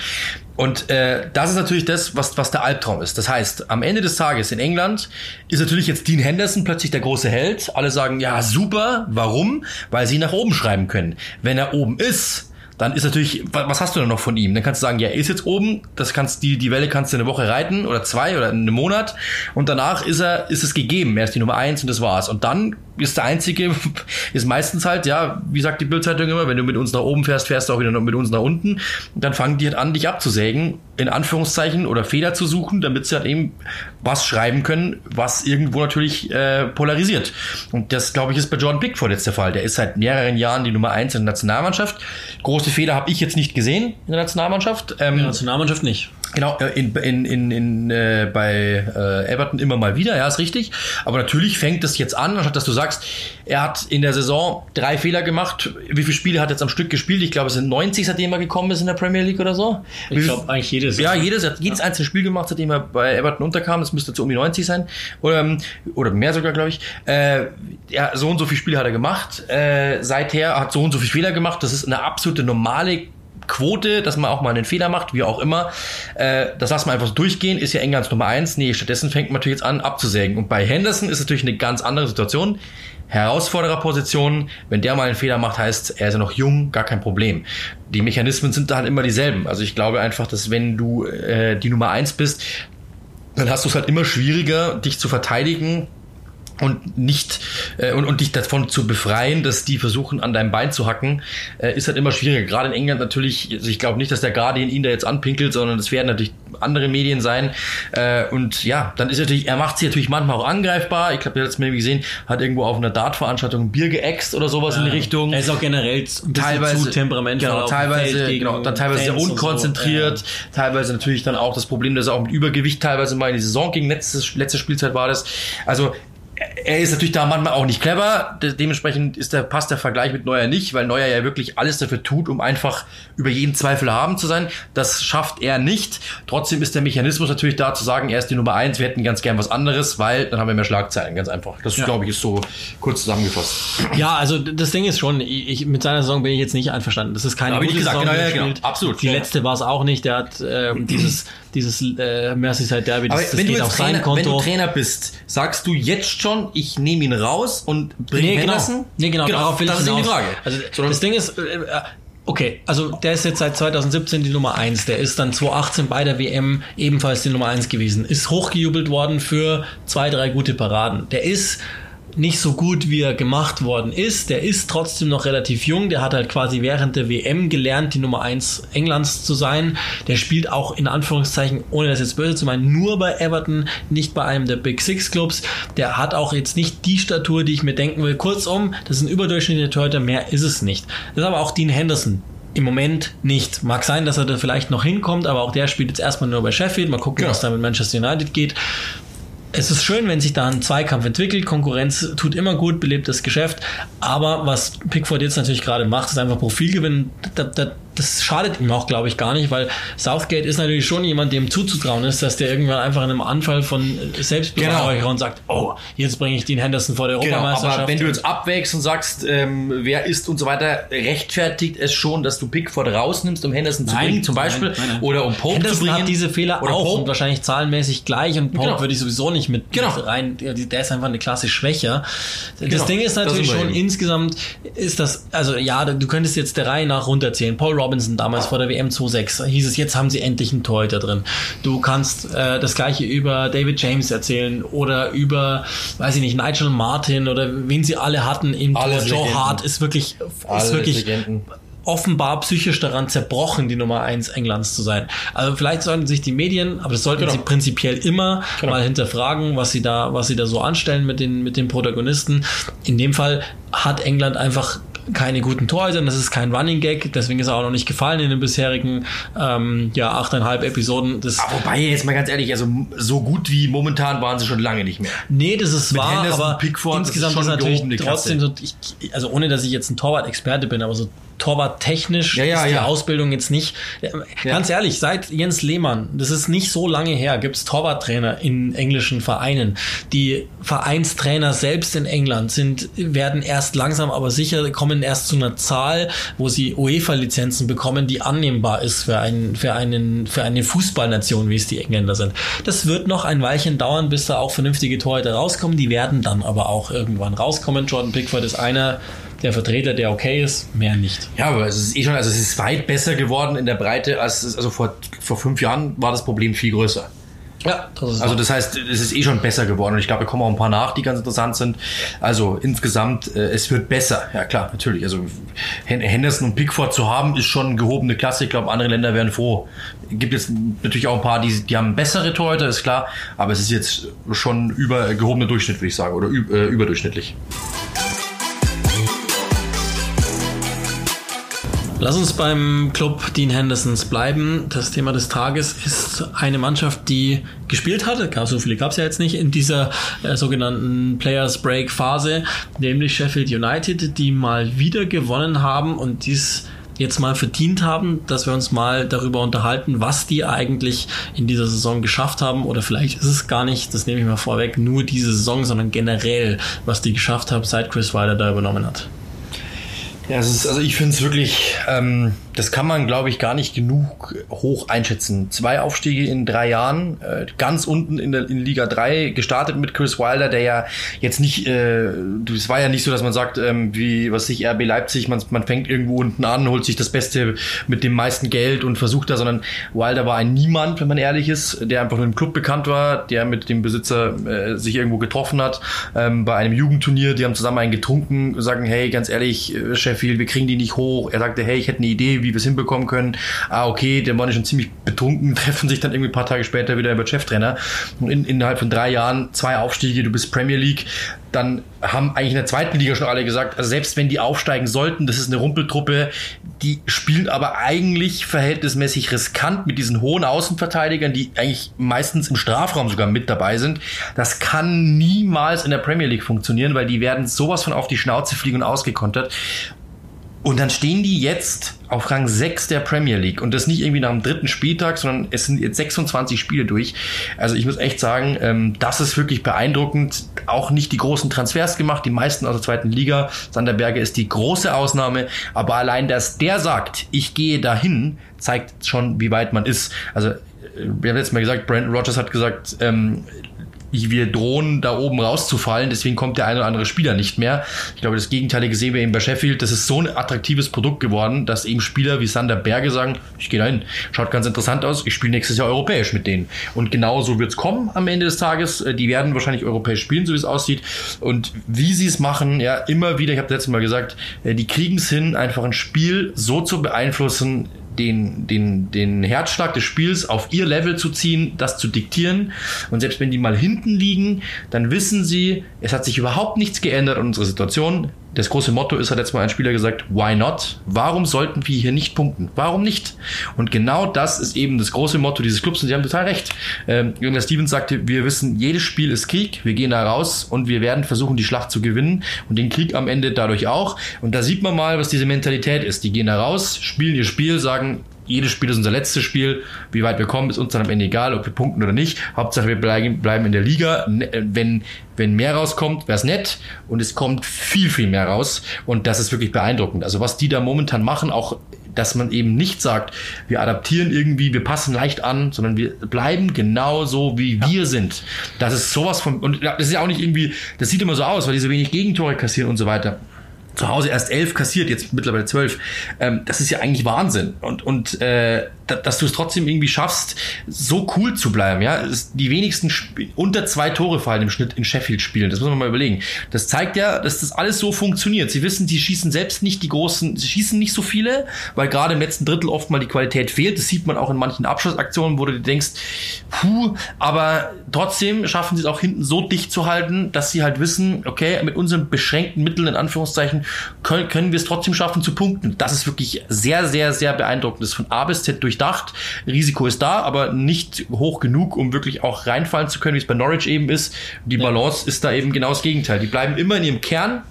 Und äh, das ist natürlich das, was, was der Albtraum ist. Das heißt, am Ende des Tages in England ist natürlich jetzt Dean Henderson plötzlich der große Held. Alle sagen, ja, super. Warum? Weil sie ihn nach oben schreiben können. Wenn er oben ist, dann ist natürlich, was hast du denn noch von ihm? Dann kannst du sagen, ja, er ist jetzt oben, das kannst die die Welle kannst du eine Woche reiten oder zwei oder einen Monat und danach ist er ist es gegeben, er ist die Nummer eins und das war's. Und dann ist der einzige, ist meistens halt, ja, wie sagt die Bildzeitung immer, wenn du mit uns nach oben fährst, fährst du auch wieder mit uns nach unten. Und dann fangen die halt an, dich abzusägen, in Anführungszeichen, oder Fehler zu suchen, damit sie halt eben was schreiben können, was irgendwo natürlich äh, polarisiert. Und das, glaube ich, ist bei Jordan Pickford jetzt der Fall. Der ist seit mehreren Jahren die Nummer eins in der Nationalmannschaft. Große Fehler habe ich jetzt nicht gesehen in der Nationalmannschaft. Ähm, in der Nationalmannschaft nicht. Genau, äh, in, in, in, in, äh, bei äh, Everton immer mal wieder, ja, ist richtig. Aber natürlich fängt es jetzt an, anstatt dass du sagst, er hat in der Saison drei Fehler gemacht. Wie viele Spiele hat er jetzt am Stück gespielt? Ich glaube, es sind 90, seitdem er gekommen ist in der Premier League oder so. Ich glaube eigentlich jedes. Ja, jedes, er hat jedes ja. einzelne Spiel gemacht, seitdem er bei Everton unterkam. Das müsste zu um die 90 sein. Oder, ähm, oder mehr sogar, glaube ich. Äh, ja, so und so viele Spiele hat er gemacht. Äh, seither hat so und so viele Fehler gemacht. Das ist eine absolute normale Quote, dass man auch mal einen Fehler macht, wie auch immer. Äh, das lassen wir einfach so durchgehen, ist ja Englands Nummer eins. Nee, stattdessen fängt man natürlich jetzt an abzusägen. Und bei Henderson ist natürlich eine ganz andere Situation. Herausfordererposition, wenn der mal einen Fehler macht, heißt, er ist ja noch jung, gar kein Problem. Die Mechanismen sind da halt immer dieselben. Also ich glaube einfach, dass wenn du äh, die Nummer eins bist, dann hast du es halt immer schwieriger, dich zu verteidigen und nicht äh, und, und dich davon zu befreien, dass die versuchen an deinem Bein zu hacken, äh, ist halt immer schwieriger. Gerade in England natürlich, also ich glaube nicht, dass der Guardian ihn da jetzt anpinkelt, sondern es werden natürlich andere Medien sein. Äh, und ja, dann ist natürlich, er macht sie natürlich manchmal auch angreifbar. Ich glaube, ihr habt es mir gesehen, hat irgendwo auf einer Dartveranstaltung ein Bier geäxt oder sowas ja, in die Richtung. Er ist auch generell teilweise, zu temperamentvoll. Genau, teilweise, genau, dann teilweise sehr unkonzentriert, so. ja. teilweise natürlich dann auch das Problem, dass er auch mit Übergewicht teilweise mal in die Saison ging. Letztes, letzte Spielzeit war das. Also er ist natürlich da manchmal auch nicht clever. Dementsprechend ist der, passt der Vergleich mit Neuer nicht, weil Neuer ja wirklich alles dafür tut, um einfach über jeden Zweifel haben zu sein. Das schafft er nicht. Trotzdem ist der Mechanismus natürlich da zu sagen, er ist die Nummer eins, wir hätten ganz gern was anderes, weil dann haben wir mehr Schlagzeilen, ganz einfach. Das, ja. glaube ich, ist so kurz zusammengefasst. Ja, also das Ding ist schon, ich, mit seiner Saison bin ich jetzt nicht einverstanden. Das ist keine ja, gute gesagt, Saison, genau, ja, genau. Absolut. Die letzte war es auch nicht. Der hat äh, dieses dieses äh, Merseyside Derby, das, das geht auf sein Trainer, Konto. Wenn du Trainer bist, sagst du jetzt schon, ich nehme ihn raus und bringe nee, Henderson? Genau. Nee, genau, genau darauf will das ich ist die Frage. Also, das Ding ist, äh, Okay, also der ist jetzt seit 2017 die Nummer 1. Der ist dann 2018 bei der WM ebenfalls die Nummer 1 gewesen. Ist hochgejubelt worden für zwei, drei gute Paraden. Der ist nicht so gut, wie er gemacht worden ist. Der ist trotzdem noch relativ jung. Der hat halt quasi während der WM gelernt, die Nummer 1 Englands zu sein. Der spielt auch in Anführungszeichen, ohne das jetzt böse zu meinen, nur bei Everton, nicht bei einem der Big Six Clubs. Der hat auch jetzt nicht die Statur, die ich mir denken will. Kurzum, das ist ein überdurchschnittlicher Torhüter, mehr ist es nicht. Das ist aber auch Dean Henderson. Im Moment nicht. Mag sein, dass er da vielleicht noch hinkommt, aber auch der spielt jetzt erstmal nur bei Sheffield. Mal gucken, ja. was da mit Manchester United geht es ist schön, wenn sich da ein Zweikampf entwickelt. Konkurrenz tut immer gut, belebt das Geschäft. Aber was Pickford jetzt natürlich gerade macht, ist einfach Profilgewinn. Da, da, das schadet ihm auch, glaube ich, gar nicht, weil Southgate ist natürlich schon jemand, dem zuzutrauen ist, dass der irgendwann einfach in einem Anfall von Selbstbeweihräucherung genau. sagt, oh, jetzt bringe ich den Henderson vor der genau, Europameisterschaft. Aber wenn du jetzt abwägst und sagst, ähm, wer ist und so weiter, rechtfertigt es schon, dass du Pickford rausnimmst, um Henderson zu bringen, zum Beispiel, nein, nein, oder um Pope Henderson zu bringen. hat diese Fehler auch Pope. und wahrscheinlich zahlenmäßig gleich und Pope genau. würde ich sowieso nicht mit, genau. mit rein, der ist einfach eine Klasse schwächer. Das genau. Ding ist natürlich schon, insgesamt ist das, also ja, du könntest jetzt der Reihe nach runterzählen. Paul Robinson damals vor der WM 26 hieß es, jetzt haben sie endlich einen Torhüter drin. Du kannst äh, das gleiche über David James erzählen oder über, weiß ich nicht, Nigel Martin oder wen sie alle hatten im Tor. Joe Hart ist wirklich, ist wirklich offenbar psychisch daran zerbrochen, die Nummer eins Englands zu sein. Also vielleicht sollten sich die Medien, aber das sollten genau. sie prinzipiell immer genau. mal hinterfragen, was sie da, was sie da so anstellen mit den, mit den Protagonisten. In dem Fall hat England einfach keine guten Torhüter, das ist kein Running Gag, deswegen ist er auch noch nicht gefallen in den bisherigen ähm, ja, achteinhalb Episoden. Das, Aber wobei, jetzt mal ganz ehrlich, also so gut wie momentan waren sie schon lange nicht mehr. Nee, das ist Mit wahr, Henderson, aber Pickford, ist insgesamt schon ist natürlich trotzdem so, ich, also ohne dass ich jetzt ein Torwart-Experte bin, aber so Torwart-technisch Ja, ja, ist die ja. Ausbildung jetzt nicht. Ganz ehrlich, seit Jens Lehmann, das ist nicht so lange her, gibt es Torwarttrainer in englischen Vereinen. Die Vereinstrainer selbst in England sind, werden erst langsam aber sicher, kommen erst zu einer Zahl, wo sie UEFA-Lizenzen bekommen, die annehmbar ist für, einen, für, einen, für eine Fußballnation, wie es die Engländer sind. Das wird noch ein Weilchen dauern, bis da auch vernünftige Torhüter rauskommen. Die werden dann aber auch irgendwann rauskommen. Jordan Pickford ist einer der Vertreter, der okay ist, mehr nicht. Ja, aber es ist eh schon, also es ist weit besser geworden in der Breite, als es, also vor, vor fünf Jahren war das Problem viel größer. Ja, das Also das heißt, es ist eh schon besser geworden und ich glaube, da kommen auch ein paar nach, die ganz interessant sind. Also insgesamt, äh, es wird besser. Ja klar, natürlich. Also Hen- Henderson und Pickford zu haben, ist schon gehobene Klasse. Ich glaube, andere Länder wären froh. Gibt es natürlich auch ein paar, die, die haben bessere Torhüter, ist klar. Aber es ist jetzt schon über gehobene Durchschnitt, würde ich sagen, oder üb, äh, überdurchschnittlich. Lass uns beim Club Dean Hendersons bleiben. Das Thema des Tages ist eine Mannschaft, die gespielt hat. Gab- So viele gab es ja jetzt nicht in dieser äh, sogenannten Players Break Phase, nämlich Sheffield United, die mal wieder gewonnen haben und dies jetzt mal verdient haben, dass wir uns mal darüber unterhalten, was die eigentlich in dieser Saison geschafft haben oder vielleicht ist es gar nicht, das nehme ich mal vorweg, nur diese Saison, sondern generell, was die geschafft haben, seit Chris Wilder da übernommen hat. Ja, es ist, also ich finde es wirklich, ähm, das kann man, glaube ich, gar nicht genug hoch einschätzen. Zwei Aufstiege in drei Jahren, äh, ganz unten in der in Liga 3, gestartet mit Chris Wilder, der ja jetzt nicht, äh, es war ja nicht so, dass man sagt, ähm, wie, was sich RB Leipzig, man, man fängt irgendwo unten an, holt sich das Beste mit dem meisten Geld und versucht da, sondern Wilder war ein Niemand, wenn man ehrlich ist, der einfach nur im Club bekannt war, der mit dem Besitzer äh, sich irgendwo getroffen hat, ähm, bei einem Jugendturnier, die haben zusammen einen getrunken, sagen, hey, ganz ehrlich, äh, Sheffield, wir kriegen die nicht hoch. Er sagte, hey, ich hätte eine Idee, wie wir es hinbekommen können. Ah, okay, der war schon ziemlich betrunken, treffen sich dann irgendwie ein paar Tage später wieder über Cheftrainer. Und in, innerhalb von drei Jahren zwei Aufstiege, du bist Premier League, dann haben eigentlich in der zweiten Liga schon alle gesagt, also selbst wenn die aufsteigen sollten, das ist eine Rumpeltruppe, die spielen aber eigentlich verhältnismäßig riskant mit diesen hohen Außenverteidigern, die eigentlich meistens im Strafraum sogar mit dabei sind. Das kann niemals in der Premier League funktionieren, weil die werden sowas von auf die Schnauze fliegen und ausgekontert. Und dann stehen die jetzt auf Rang 6 der Premier League. Und das nicht irgendwie nach dem dritten Spieltag, sondern es sind jetzt 26 Spiele durch. Also ich muss echt sagen, ähm, das ist wirklich beeindruckend. Auch nicht die großen Transfers gemacht, die meisten aus der zweiten Liga. Sanderberger ist die große Ausnahme. Aber allein, dass der sagt, ich gehe dahin, zeigt schon, wie weit man ist. Also äh, wir haben letztes Mal gesagt, Brandon Rogers hat gesagt, ähm, wir drohen da oben rauszufallen, deswegen kommt der eine oder andere Spieler nicht mehr. Ich glaube, das Gegenteilige sehen wir eben bei Sheffield. Das ist so ein attraktives Produkt geworden, dass eben Spieler wie Sander Berge sagen, ich gehe dahin, schaut ganz interessant aus, ich spiele nächstes Jahr europäisch mit denen. Und genau so wird es kommen am Ende des Tages. Äh, Die werden wahrscheinlich europäisch spielen, so wie es aussieht. Und wie sie es machen, ja, immer wieder, ich habe letztes Mal gesagt, äh, die kriegen es hin, einfach ein Spiel so zu beeinflussen, den, den, den Herzschlag des Spiels auf ihr Level zu ziehen, das zu diktieren. Und selbst wenn die mal hinten liegen, dann wissen sie, es hat sich überhaupt nichts geändert an unserer Situation. Das große Motto ist, hat jetzt mal ein Spieler gesagt, why not? Warum sollten wir hier nicht punkten? Warum nicht? Und genau das ist eben das große Motto dieses Clubs und sie haben total recht. Ähm, Jonas Stevens sagte, wir wissen, jedes Spiel ist Krieg, wir gehen da raus und wir werden versuchen, die Schlacht zu gewinnen und den Krieg am Ende dadurch auch. Und da sieht man mal, was diese Mentalität ist. Die gehen da raus, spielen ihr Spiel, sagen, jedes Spiel ist unser letztes Spiel. Wie weit wir kommen, ist uns dann am Ende egal, ob wir punkten oder nicht. Hauptsache, wir bleiben, bleiben in der Liga. Ne- äh, Wenn, wenn mehr rauskommt, wäre es nett. Und es kommt viel, viel mehr raus. Und das ist wirklich beeindruckend. Also was die da momentan machen, auch dass man eben nicht sagt, wir adaptieren irgendwie, wir passen leicht an, sondern wir bleiben genau so, wie wir sind. Das ist sowas von, und das ist ja auch nicht irgendwie, das sieht immer so aus, weil die so wenig Gegentore kassieren und so weiter zu Hause erst elf kassiert, jetzt mittlerweile zwölf. Ähm, das ist ja eigentlich Wahnsinn. Und, und äh, dass du es trotzdem irgendwie schaffst, so cool zu bleiben. Ja, die wenigsten Sp unter zwei Tore fallen im Schnitt in Sheffield spielen. Das muss man mal überlegen. Das zeigt ja, dass das alles so funktioniert. Sie wissen, sie schießen selbst nicht die großen, sie schießen nicht so viele, weil gerade im letzten Drittel oft mal die Qualität fehlt. Das sieht man auch in manchen Abschlussaktionen, wo du dir denkst, puh, aber trotzdem schaffen sie es auch hinten so dicht zu halten, dass sie halt wissen, okay, mit unseren beschränkten Mitteln in Anführungszeichen können, können wir es trotzdem schaffen zu punkten. Das ist wirklich sehr, sehr, sehr beeindruckend. Das ist von A bis Z durchdacht. Risiko ist da, aber nicht hoch genug, um wirklich auch reinfallen zu können, wie es bei Norwich eben ist. Die Balance ist da eben genau das Gegenteil. Die bleiben immer in ihrem Kern,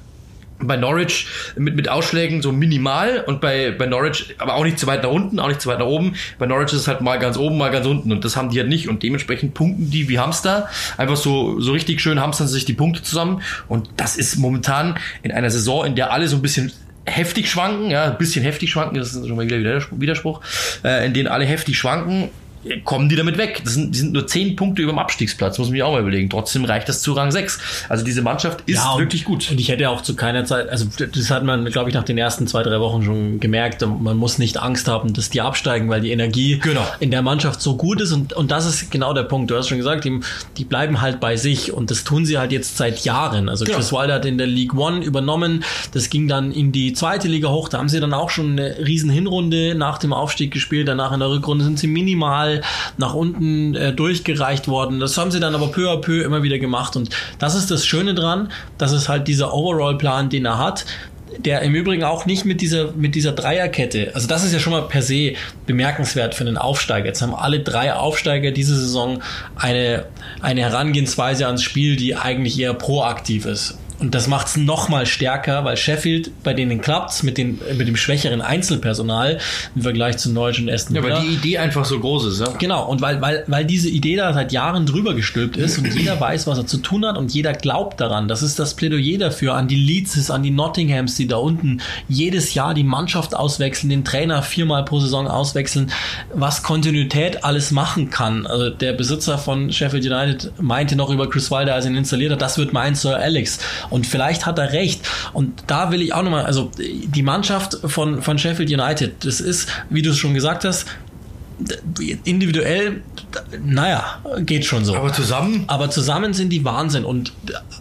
bei Norwich mit, mit Ausschlägen so minimal und bei, bei Norwich aber auch nicht zu weit nach unten, auch nicht zu weit nach oben. Bei Norwich ist es halt mal ganz oben, mal ganz unten und das haben die halt nicht und dementsprechend punkten die wie Hamster. Einfach so, so richtig schön hamstern sich die Punkte zusammen und das ist momentan in einer Saison, in der alle so ein bisschen heftig schwanken, ja, ein bisschen heftig schwanken, das ist schon mal wieder Widerspruch, äh, in denen alle heftig schwanken, kommen die damit weg. Das sind, die sind nur zehn Punkte über dem Abstiegsplatz, muss man sich auch mal überlegen. Trotzdem reicht das zu Rang 6. Also diese Mannschaft ist Ja, wirklich gut. Und ich hätte auch zu keiner Zeit, also das hat man, glaube ich, nach den ersten zwei, drei Wochen schon gemerkt. Man muss nicht Angst haben, dass die absteigen, weil die Energie Genau. in der Mannschaft so gut ist. Und, und das ist genau der Punkt. Du hast schon gesagt, die, die bleiben halt bei sich. Und das tun sie halt jetzt seit Jahren. Also Genau. Chris Wilder hat in der League One übernommen. Das ging dann in die zweite Liga hoch. Da haben sie dann auch schon eine riesen Hinrunde nach dem Aufstieg gespielt. Danach in der Rückrunde sind sie minimal nach unten äh, durchgereicht worden. Das haben sie dann aber peu à peu immer wieder gemacht. Und das ist das Schöne dran, dass es halt dieser Overall-Plan, den er hat, der im Übrigen auch nicht mit dieser, mit dieser Dreierkette, also das ist ja schon mal per se bemerkenswert für einen Aufsteiger. Jetzt haben alle drei Aufsteiger diese Saison eine, eine Herangehensweise ans Spiel, die eigentlich eher proaktiv ist. Und das macht es noch mal stärker, weil Sheffield, bei denen klappt's mit, den, mit dem schwächeren Einzelpersonal im Vergleich zu Norwich und Aston Ja, Villa. weil die Idee einfach so groß ist, ja. Genau, und weil, weil, weil diese Idee da seit Jahren drüber gestülpt ist und jeder weiß, was er zu tun hat und jeder glaubt daran. Das ist das Plädoyer dafür an die Leedses, an die Nottinghams, die da unten jedes Jahr die Mannschaft auswechseln, den Trainer viermal pro Saison auswechseln, was Kontinuität alles machen kann. Also der Besitzer von Sheffield United meinte noch über Chris Wilder, als er ihn installiert hat, das wird mein Sir Alex. Und vielleicht hat er recht. Und da will ich auch nochmal, also die Mannschaft von, von Sheffield United, das ist, wie du es schon gesagt hast, individuell, naja, geht schon so. Aber zusammen, Aber zusammen sind die Wahnsinn und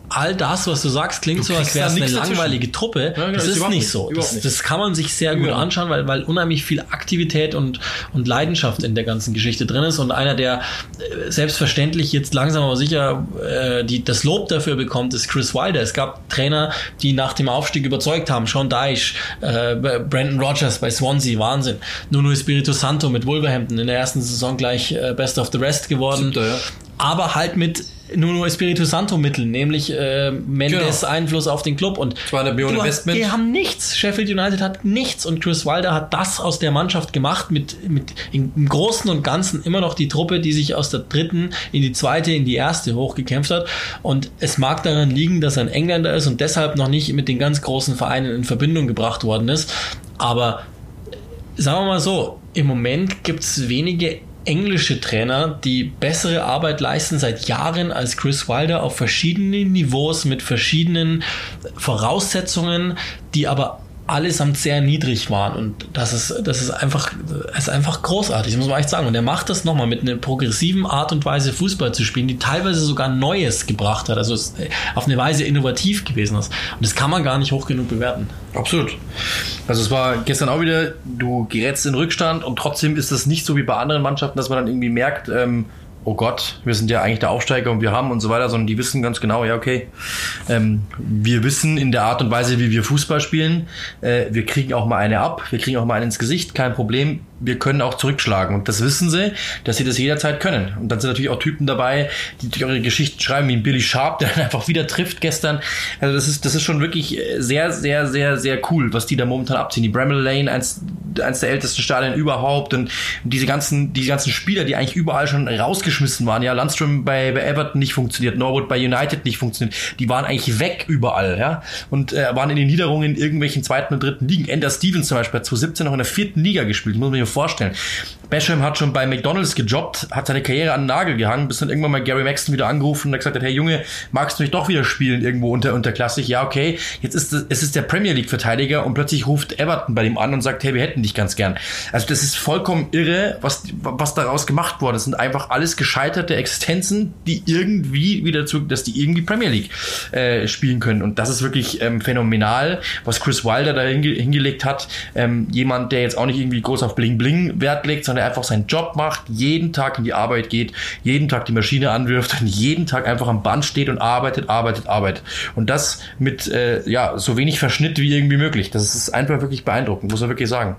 all das, was du sagst, klingt Du so, als wäre es eine nichts dazwischen. langweilige Truppe. Ja, genau, das ist ist nicht so. Das, nicht. das kann man sich sehr gut Ja. anschauen, weil, weil unheimlich viel Aktivität und, und Leidenschaft in der ganzen Geschichte drin ist und einer, der äh, selbstverständlich jetzt langsam aber sicher äh, die, das Lob dafür bekommt, ist Chris Wilder. Es gab Trainer, die nach dem Aufstieg überzeugt haben. Sean Dyche, äh, Brandon Rogers bei Swansea, Wahnsinn. Nuno Espirito Santo mit Wolverhampton in der ersten Saison gleich äh, Best of the Rest geworden Siebter, ja. aber halt mit Nuno Espirito Santo Mitteln, nämlich äh, Mendes Genau. Einfluss auf den Club und 200 Millionen Investment. Die haben nichts. Sheffield United hat nichts und Chris Wilder hat das aus der Mannschaft gemacht mit mit im Großen und Ganzen immer noch die Truppe, die sich aus der dritten in die zweite, in die erste hochgekämpft hat und es mag daran liegen, dass er ein Engländer ist und deshalb noch nicht mit den ganz großen Vereinen in Verbindung gebracht worden ist, aber sagen wir mal so, im Moment gibt es wenige englische Trainer, die bessere Arbeit leisten seit Jahren als Chris Wilder auf verschiedenen Niveaus mit verschiedenen Voraussetzungen, die aber allesamt sehr niedrig waren und das ist das ist einfach das ist einfach großartig, muss man echt sagen und er macht das nochmal mit einer progressiven Art und Weise Fußball zu spielen, die teilweise sogar Neues gebracht hat, also es auf eine Weise innovativ gewesen ist und das kann man gar nicht hoch genug bewerten. Absolut. Also es war gestern auch wieder, du gerätst in Rückstand und trotzdem ist es nicht so wie bei anderen Mannschaften, dass man dann irgendwie merkt, ähm, oh Gott, wir sind ja eigentlich der Aufsteiger und wir haben und so weiter, sondern die wissen ganz genau, ja okay, ähm, wir wissen in der Art und Weise, wie wir Fußball spielen, äh, wir kriegen auch mal eine ab, wir kriegen auch mal einen ins Gesicht, kein Problem, wir können auch zurückschlagen und das wissen sie, dass sie das jederzeit können. Und dann sind natürlich auch Typen dabei, die auch ihre Geschichten schreiben, wie ein Billy Sharp, der dann einfach wieder trifft gestern. Also das ist, das ist schon wirklich sehr, sehr, sehr, sehr cool, was die da momentan abziehen. Die Bramall Lane, eins, eins der ältesten Stadien überhaupt und diese ganzen, diese ganzen Spieler, die eigentlich überall schon rausgeschmissen waren. Ja, Landstrom bei, bei Everton nicht funktioniert, Norwood bei United nicht funktioniert. Die waren eigentlich weg überall, ja. Und äh, waren in den Niederungen in irgendwelchen zweiten und dritten Ligen. Ender Stevens zum Beispiel hat 2017 noch in der vierten Liga gespielt, muss man sich mal vorstellen. Basham hat schon bei McDonalds gejobbt, hat seine Karriere an den Nagel gehangen, bis dann irgendwann mal Gary Maxton wieder angerufen und gesagt hat, hey Junge, magst du nicht doch wieder spielen irgendwo unter unterklassig? Ja, okay. Jetzt ist es, es ist der Premier League Verteidiger und plötzlich ruft Everton bei ihm an und sagt, hey, wir hätten nicht ganz gern. Also das ist vollkommen irre, was, was daraus gemacht wurde. Das sind einfach alles gescheiterte Existenzen, die irgendwie wieder zu, dass die irgendwie Premier League äh, spielen können. Und das ist wirklich ähm, phänomenal, was Chris Wilder da hinge hingelegt hat. Ähm, jemand, der jetzt auch nicht irgendwie groß auf Bling Bling Wert legt, sondern einfach seinen Job macht, jeden Tag in die Arbeit geht, jeden Tag die Maschine anwirft und jeden Tag einfach am Band steht und arbeitet, arbeitet, arbeitet. Und das mit äh, ja so wenig Verschnitt wie irgendwie möglich. Das ist einfach wirklich beeindruckend, muss man wirklich sagen.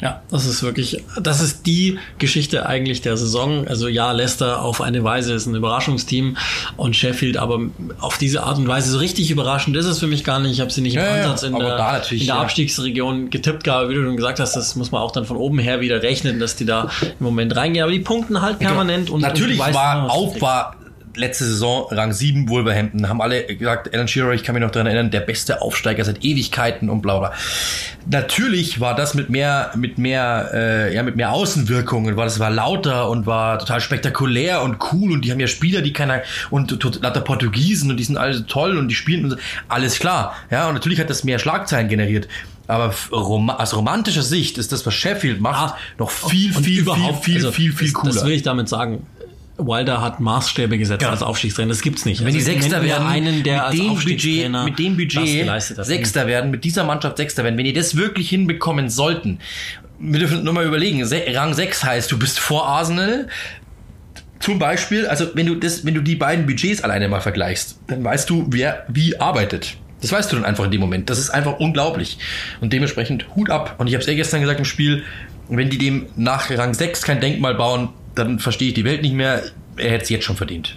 Ja, das ist wirklich, das ist die Geschichte eigentlich der Saison. Also ja, Leicester auf eine Weise ist ein Überraschungsteam und Sheffield aber auf diese Art und Weise so richtig überraschend ist es für mich gar nicht. Ich habe sie nicht im Ja, Ansatz in der, in der. Abstiegsregion getippt gehabt. Wie du schon gesagt hast, das muss man auch dann von oben her wieder rechnen, dass die da im Moment reingehen. Aber die punkten halt permanent. Und, Natürlich und weißt war was auch war letzte Saison Rang 7 Wolverhampton. Haben alle gesagt, Alan Shearer, ich kann mich noch daran erinnern, der beste Aufsteiger seit Ewigkeiten und bla bla. Natürlich war das mit mehr, mit mehr, äh, ja, mit mehr Außenwirkungen, war das war lauter und war total spektakulär und cool und die haben ja Spieler, die keiner und lauter Portugiesen und die sind alle so toll und die spielen und so. alles klar. Ja, und natürlich hat das mehr Schlagzeilen generiert. Aber rom aus romantischer Sicht ist das, was Sheffield macht, Ah, noch viel, viel, viel, viel, also, viel, viel das, cooler. Das will ich damit sagen. Wilder hat Maßstäbe gesetzt Ja. als Aufstiegstrainer. Das gibt's nicht. Wenn die Also, Sechster nennt mir werden, einen, der mit, dem Budget, mit dem Budget. Sechster werden, mit dieser Mannschaft Sechster werden, wenn die das wirklich hinbekommen sollten, wir dürfen nur mal überlegen, Rang 6 heißt, du bist vor Arsenal, zum Beispiel, also wenn du das, wenn du die beiden Budgets alleine mal vergleichst, dann weißt du, wer wie arbeitet. Das weißt du dann einfach in dem Moment. Das ist einfach unglaublich. Und dementsprechend Hut ab. Und ich habe es eh gestern gesagt im Spiel, wenn die dem nach Rang 6 kein Denkmal bauen, dann verstehe ich die Welt nicht mehr. Er hätte es jetzt schon verdient.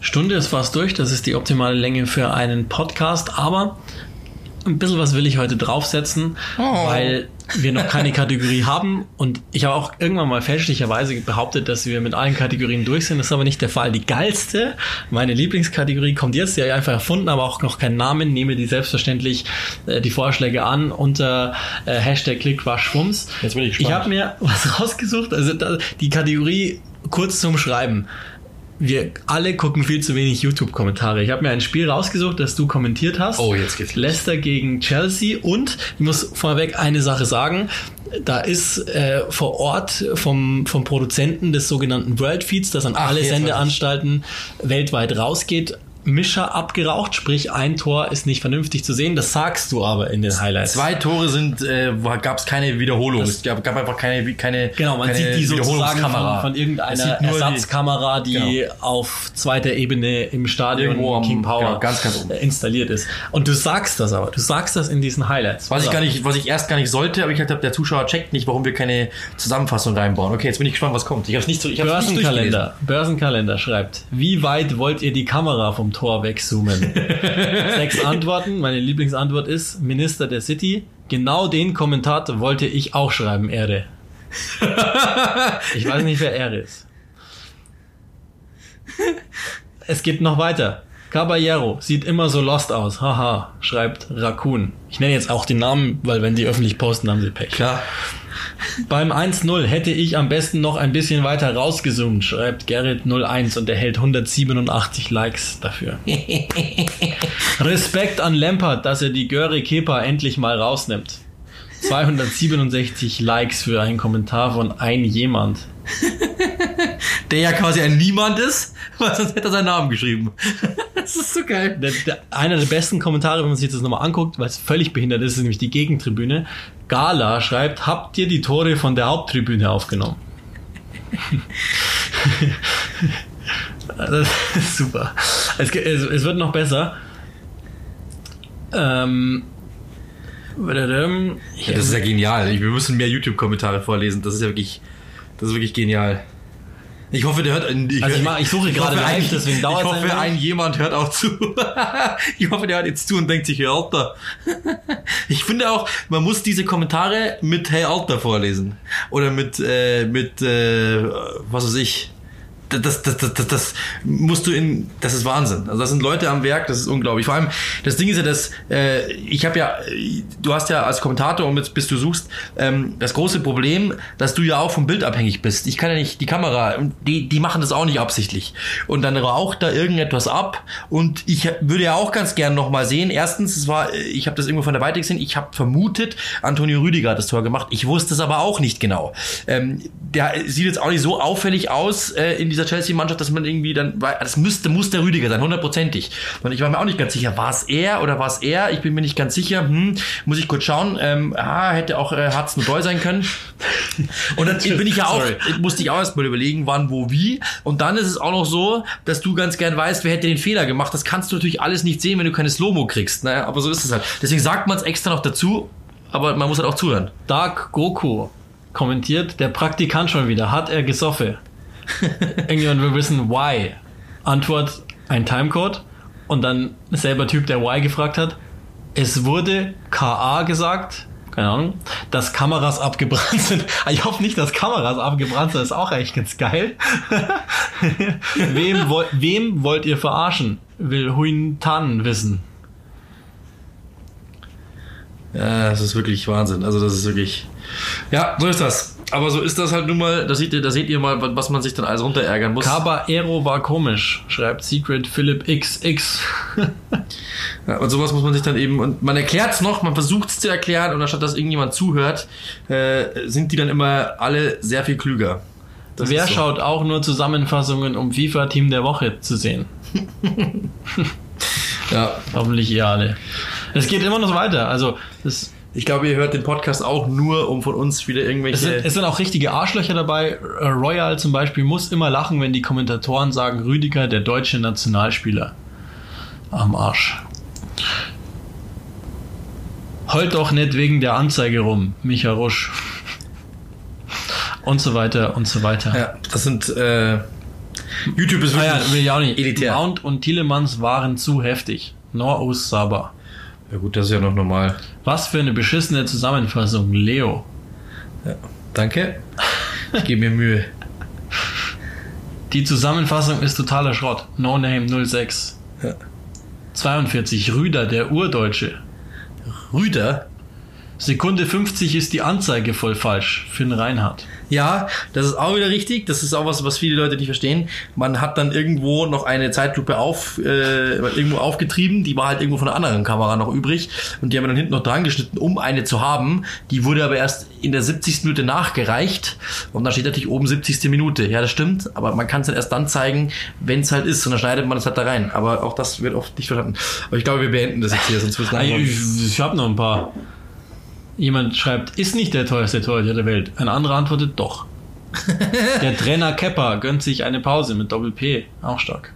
Stunde ist fast durch. Das ist die optimale Länge für einen Podcast. Aber ein bisschen was will ich heute draufsetzen, Oh. weil wir noch keine Kategorie haben. Und ich habe auch irgendwann mal fälschlicherweise behauptet, dass wir mit allen Kategorien durch sind. Das ist aber nicht der Fall. Die geilste, meine Lieblingskategorie kommt jetzt, die habe ich einfach erfunden, aber auch noch keinen Namen. Nehme die selbstverständlich äh, die Vorschläge an unter äh, Hashtag Klickwaschwumms. Jetzt bin ich Ich gespannt. habe mir was rausgesucht. Also da, die Kategorie kurz zum Schreiben. Wir alle gucken viel zu wenig YouTube-Kommentare. Ich habe mir ein Spiel rausgesucht, das du kommentiert hast. Oh, jetzt geht's. Leicester gegen Chelsea und ich muss vorweg eine Sache sagen. Da ist äh, vor Ort vom, vom Produzenten des sogenannten World Feeds, das an Ach, alle. Sendeanstalten weltweit rausgeht, Mischer abgeraucht, sprich ein Tor ist nicht vernünftig zu sehen. Das sagst du aber in den Highlights. Zwei Tore sind, äh, gab es keine Wiederholung. es gab, gab einfach keine, keine, Genau, man keine sieht die sozusagen von, von irgendeiner nur die- Ersatzkamera, die, Genau. auf zweiter Ebene im Stadion Irgendwo am- King Power genau, ganz, ganz oben. äh, installiert ist. Und du sagst das aber, du sagst das in diesen Highlights. Was ich gar nicht, was ich erst gar nicht sollte, aber ich glaube, der Zuschauer checkt nicht, warum wir keine Zusammenfassung reinbauen. Okay, jetzt bin ich gespannt, was kommt. Ich habe nicht so, ich hab's nicht Börsenkalender, Börsenkalender schreibt, wie weit wollt ihr die Kamera vom Tor wegzoomen? Sechs Antworten. Meine Lieblingsantwort ist Minister der City. Genau den Kommentar wollte ich auch schreiben, Erde. Ich weiß nicht, wer Erde ist. Es geht noch weiter. Caballero sieht immer so lost aus. Haha, schreibt Raccoon. Ich nenne jetzt auch den Namen, weil wenn die öffentlich posten, haben sie Pech. Klar. Beim 1-0 hätte ich am besten noch ein bisschen weiter rausgezoomt, schreibt Gerrit 01 und erhält 187 Likes dafür. Respekt an Lampard, dass er die Göre Kepa endlich mal rausnimmt. 267 Likes für einen Kommentar von ein jemand. Der ja quasi ein Niemand ist, weil sonst hätte er seinen Namen geschrieben. das ist so geil. Der, der, einer der besten Kommentare, wenn man sich das nochmal anguckt, weil es völlig behindert ist, ist nämlich die Gegentribüne. Gala schreibt, habt ihr die Tore von der Haupttribüne aufgenommen? das ist super. Es, es, es wird noch besser. Ähm, Ja, das ist ja genial. Ich- Wir müssen mehr YouTube-Kommentare vorlesen. Das ist ja wirklich, das ist wirklich genial. Ich hoffe, der hört. Ich, Also ich mach- ich suche gerade hoffe, live, ein- deswegen dauert's Ich ein hoffe, wenig. ein jemand hört auch zu. ich hoffe, der hört jetzt zu und denkt sich, hey Alter. ich finde auch, man muss diese Kommentare mit Hey Alter vorlesen. Oder mit, äh, mit, äh, was weiß ich. Das, das, das, das, musst du in, das ist Wahnsinn. Also das sind Leute am Werk, das ist unglaublich. Vor allem, das Ding ist ja, dass äh, ich habe ja, du hast ja als Kommentator und jetzt bist du suchst, ähm, das große Problem, dass du ja auch vom Bild abhängig bist. Ich kann ja nicht die Kamera, die, die machen das auch nicht absichtlich. Und dann raucht da irgendetwas ab und ich würde ja auch ganz gern nochmal sehen. Erstens, es war, ich habe das irgendwo von der Weite gesehen, ich habe vermutet, Antonio Rüdiger hat das Tor gemacht. Ich wusste es aber auch nicht genau. Ähm, der sieht jetzt auch nicht so auffällig aus äh, in dieser Chelsea-Mannschaft, dass man irgendwie dann, das müsste, muss der Rüdiger sein, hundertprozentig. Und ich war mir auch nicht ganz sicher, war es er oder war es er? Ich bin mir nicht ganz sicher. Hm, muss ich kurz schauen. Ähm, ah, hätte auch äh, Hartz Doll sein können. Und dann bin ich ja auch, Sorry. musste ich auch erstmal überlegen, wann, wo, wie. Und dann ist es auch noch so, dass du ganz gern weißt, wer hätte den Fehler gemacht. Das kannst du natürlich alles nicht sehen, wenn du keine Slow-Mo kriegst. Ne? Aber so ist es halt. Deswegen sagt man es extra noch dazu, aber man muss halt auch zuhören. Dark Goku kommentiert, der Praktikant schon wieder, hat er gesoffen? Irgendjemand will wissen, why? Antwort, ein Timecode. Und dann selber Typ, der why gefragt hat. Es wurde KA gesagt, keine Ahnung, dass Kameras abgebrannt sind. Ich hoffe nicht, dass Kameras abgebrannt sind, das ist auch echt ganz geil. wem, wo, wem wollt ihr verarschen? Will Huin Tan wissen. Ja, das ist wirklich Wahnsinn. Also das ist wirklich. Ja, so ist das. Aber so ist das halt nun mal. Da seht ihr, da seht ihr mal, was man sich dann alles runterärgern muss. Caballero war komisch, schreibt Secret Philip XX. ja, und sowas muss man sich dann eben. Und man erklärt es noch, man versucht es zu erklären und anstatt dass irgendjemand zuhört, äh, sind die dann immer alle sehr viel klüger. Das Wer so. schaut auch nur Zusammenfassungen, um FIFA-Team der Woche zu sehen? ja. Hoffentlich ihr alle. Es geht immer noch weiter. Also, das ich glaube, ihr hört den Podcast auch nur, um von uns wieder irgendwelche. Es sind, es sind auch richtige Arschlöcher dabei. Royal zum Beispiel muss immer lachen, wenn die Kommentatoren sagen, Rüdiger, der deutsche Nationalspieler. Am Arsch. Heult doch nicht wegen der Anzeige rum, Micha Rusch. Und so weiter und so weiter. Ja, das sind. Äh, YouTube ist wirklich ah ja, will ich auch nicht. elitär. Mount und Tielemans waren zu heftig. Nor aus Saba. Ja gut, das ist ja noch normal. Was für eine beschissene Zusammenfassung, Leo. Ja, danke. Ich gebe mir Mühe. Die Zusammenfassung ist totaler Schrott. No Name 06. Ja. 42, Rüder, der Urdeutsche. Rüder? Sekunde 50 ist die Anzeige voll falsch. Finn Reinhardt. Ja, das ist auch wieder richtig. Das ist auch was, was viele Leute nicht verstehen. Man hat dann irgendwo noch eine Zeitlupe auf, äh, irgendwo aufgetrieben. Die war halt irgendwo von einer anderen Kamera noch übrig. Und die haben wir dann hinten noch dran geschnitten, um eine zu haben. Die wurde aber erst in der 70. Minute nachgereicht. Und da steht natürlich oben 70. Minute. Ja, das stimmt. Aber man kann es dann erst dann zeigen, wenn es halt ist. Und dann schneidet man es halt da rein. Aber auch das wird oft nicht verstanden. Aber ich glaube, wir beenden das jetzt hier, sonst wird es Ich, ich habe noch ein paar. Jemand schreibt, ist nicht der teuerste Torhüter der Welt. Ein anderer antwortet, doch. der Trainer Kepper gönnt sich eine Pause mit Doppel-P. Auch stark.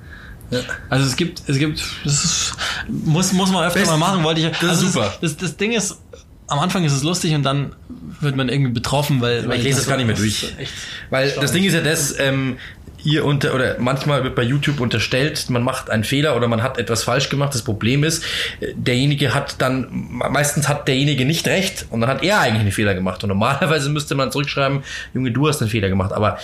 Ja. Also es gibt, es gibt, das ist, muss, muss man öfter Best, mal machen, wollte ich. Das also ist super. Das, das, Ding ist, am Anfang ist es lustig und dann wird man irgendwie betroffen, weil. weil ich lese das gar nicht mehr durch. Weil das Ding ist ja das, ähm, ihr unter oder manchmal wird bei YouTube unterstellt, man macht einen Fehler oder man hat etwas falsch gemacht. Das Problem ist, derjenige hat dann meistens hat derjenige nicht recht und dann hat er eigentlich einen Fehler gemacht und normalerweise müsste man zurückschreiben, Junge, du hast einen Fehler gemacht, aber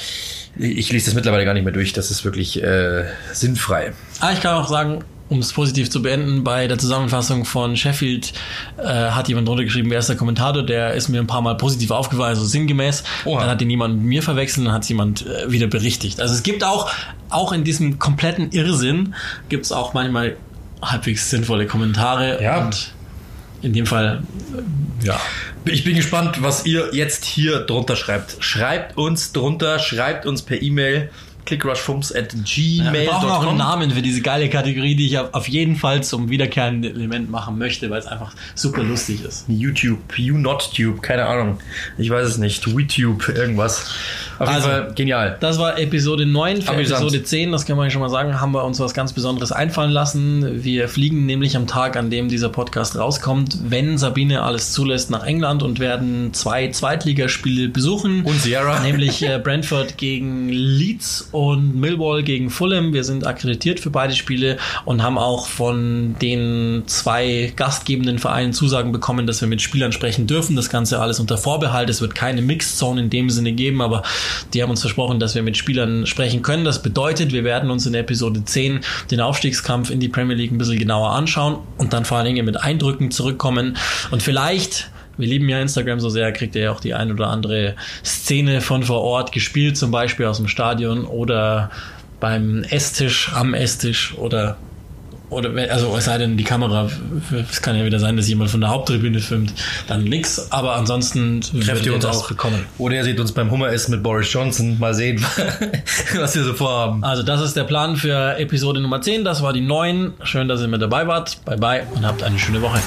ich lese das mittlerweile gar nicht mehr durch. Das ist wirklich äh, sinnfrei. Ah, ich kann auch sagen, um es positiv zu beenden, bei der Zusammenfassung von Sheffield äh, hat jemand drunter geschrieben, wer ist der Kommentator, der ist mir ein paar Mal positiv aufgefallen, also sinngemäß. Oha. Dann hat ihn jemand mit mir verwechselt und hat es jemand äh, wieder berichtigt. Also es gibt auch, auch in diesem kompletten Irrsinn, gibt es auch manchmal halbwegs sinnvolle Kommentare. Ja. Und in dem Fall, äh, ja. Ich bin gespannt, was ihr jetzt hier drunter schreibt. Schreibt uns drunter, schreibt uns per E-Mail clickrushfums at gmail.com. Ja, wir brauchen auch einen Namen für diese geile Kategorie, die ich auf jeden Fall zum wiederkehrenden Element machen möchte, weil es einfach super lustig ist. YouTube, you not tube, keine Ahnung. Ich weiß es nicht. WeTube, irgendwas. Auf also, jeden Fall genial. Das war Episode 9. Für Amüsant. Episode 10, das kann man schon mal sagen, haben wir uns was ganz Besonderes einfallen lassen. Wir fliegen nämlich am Tag, an dem dieser Podcast rauskommt, wenn Sabine alles zulässt, nach England und werden zwei Zweitligaspiele besuchen. Und Sierra. Nämlich äh, Brentford gegen Leeds und Millwall gegen Fulham. Wir sind akkreditiert für beide Spiele und haben auch von den zwei gastgebenden Vereinen Zusagen bekommen, dass wir mit Spielern sprechen dürfen. Das Ganze alles unter Vorbehalt. Es wird keine Mixed Zone in dem Sinne geben, aber die haben uns versprochen, dass wir mit Spielern sprechen können. Das bedeutet, wir werden uns in Episode 10 den Aufstiegskampf in die Premier League ein bisschen genauer anschauen und dann vor allen Dingen mit Eindrücken zurückkommen und vielleicht wir lieben ja Instagram so sehr, kriegt ihr ja auch die ein oder andere Szene von vor Ort gespielt, zum Beispiel aus dem Stadion oder beim Esstisch, am Esstisch oder oder also es sei denn die Kamera, es kann ja wieder sein, dass jemand von der Haupttribüne filmt, dann nix, aber ansonsten Trefft ihr uns auch bekommen. Oder ihr seht uns beim Hummeressen mit Boris Johnson. Mal sehen, was wir so vorhaben. Also das ist der Plan für Episode Nummer 10, das war die 9. Schön, dass ihr mit dabei wart. Bye bye und habt eine schöne Woche.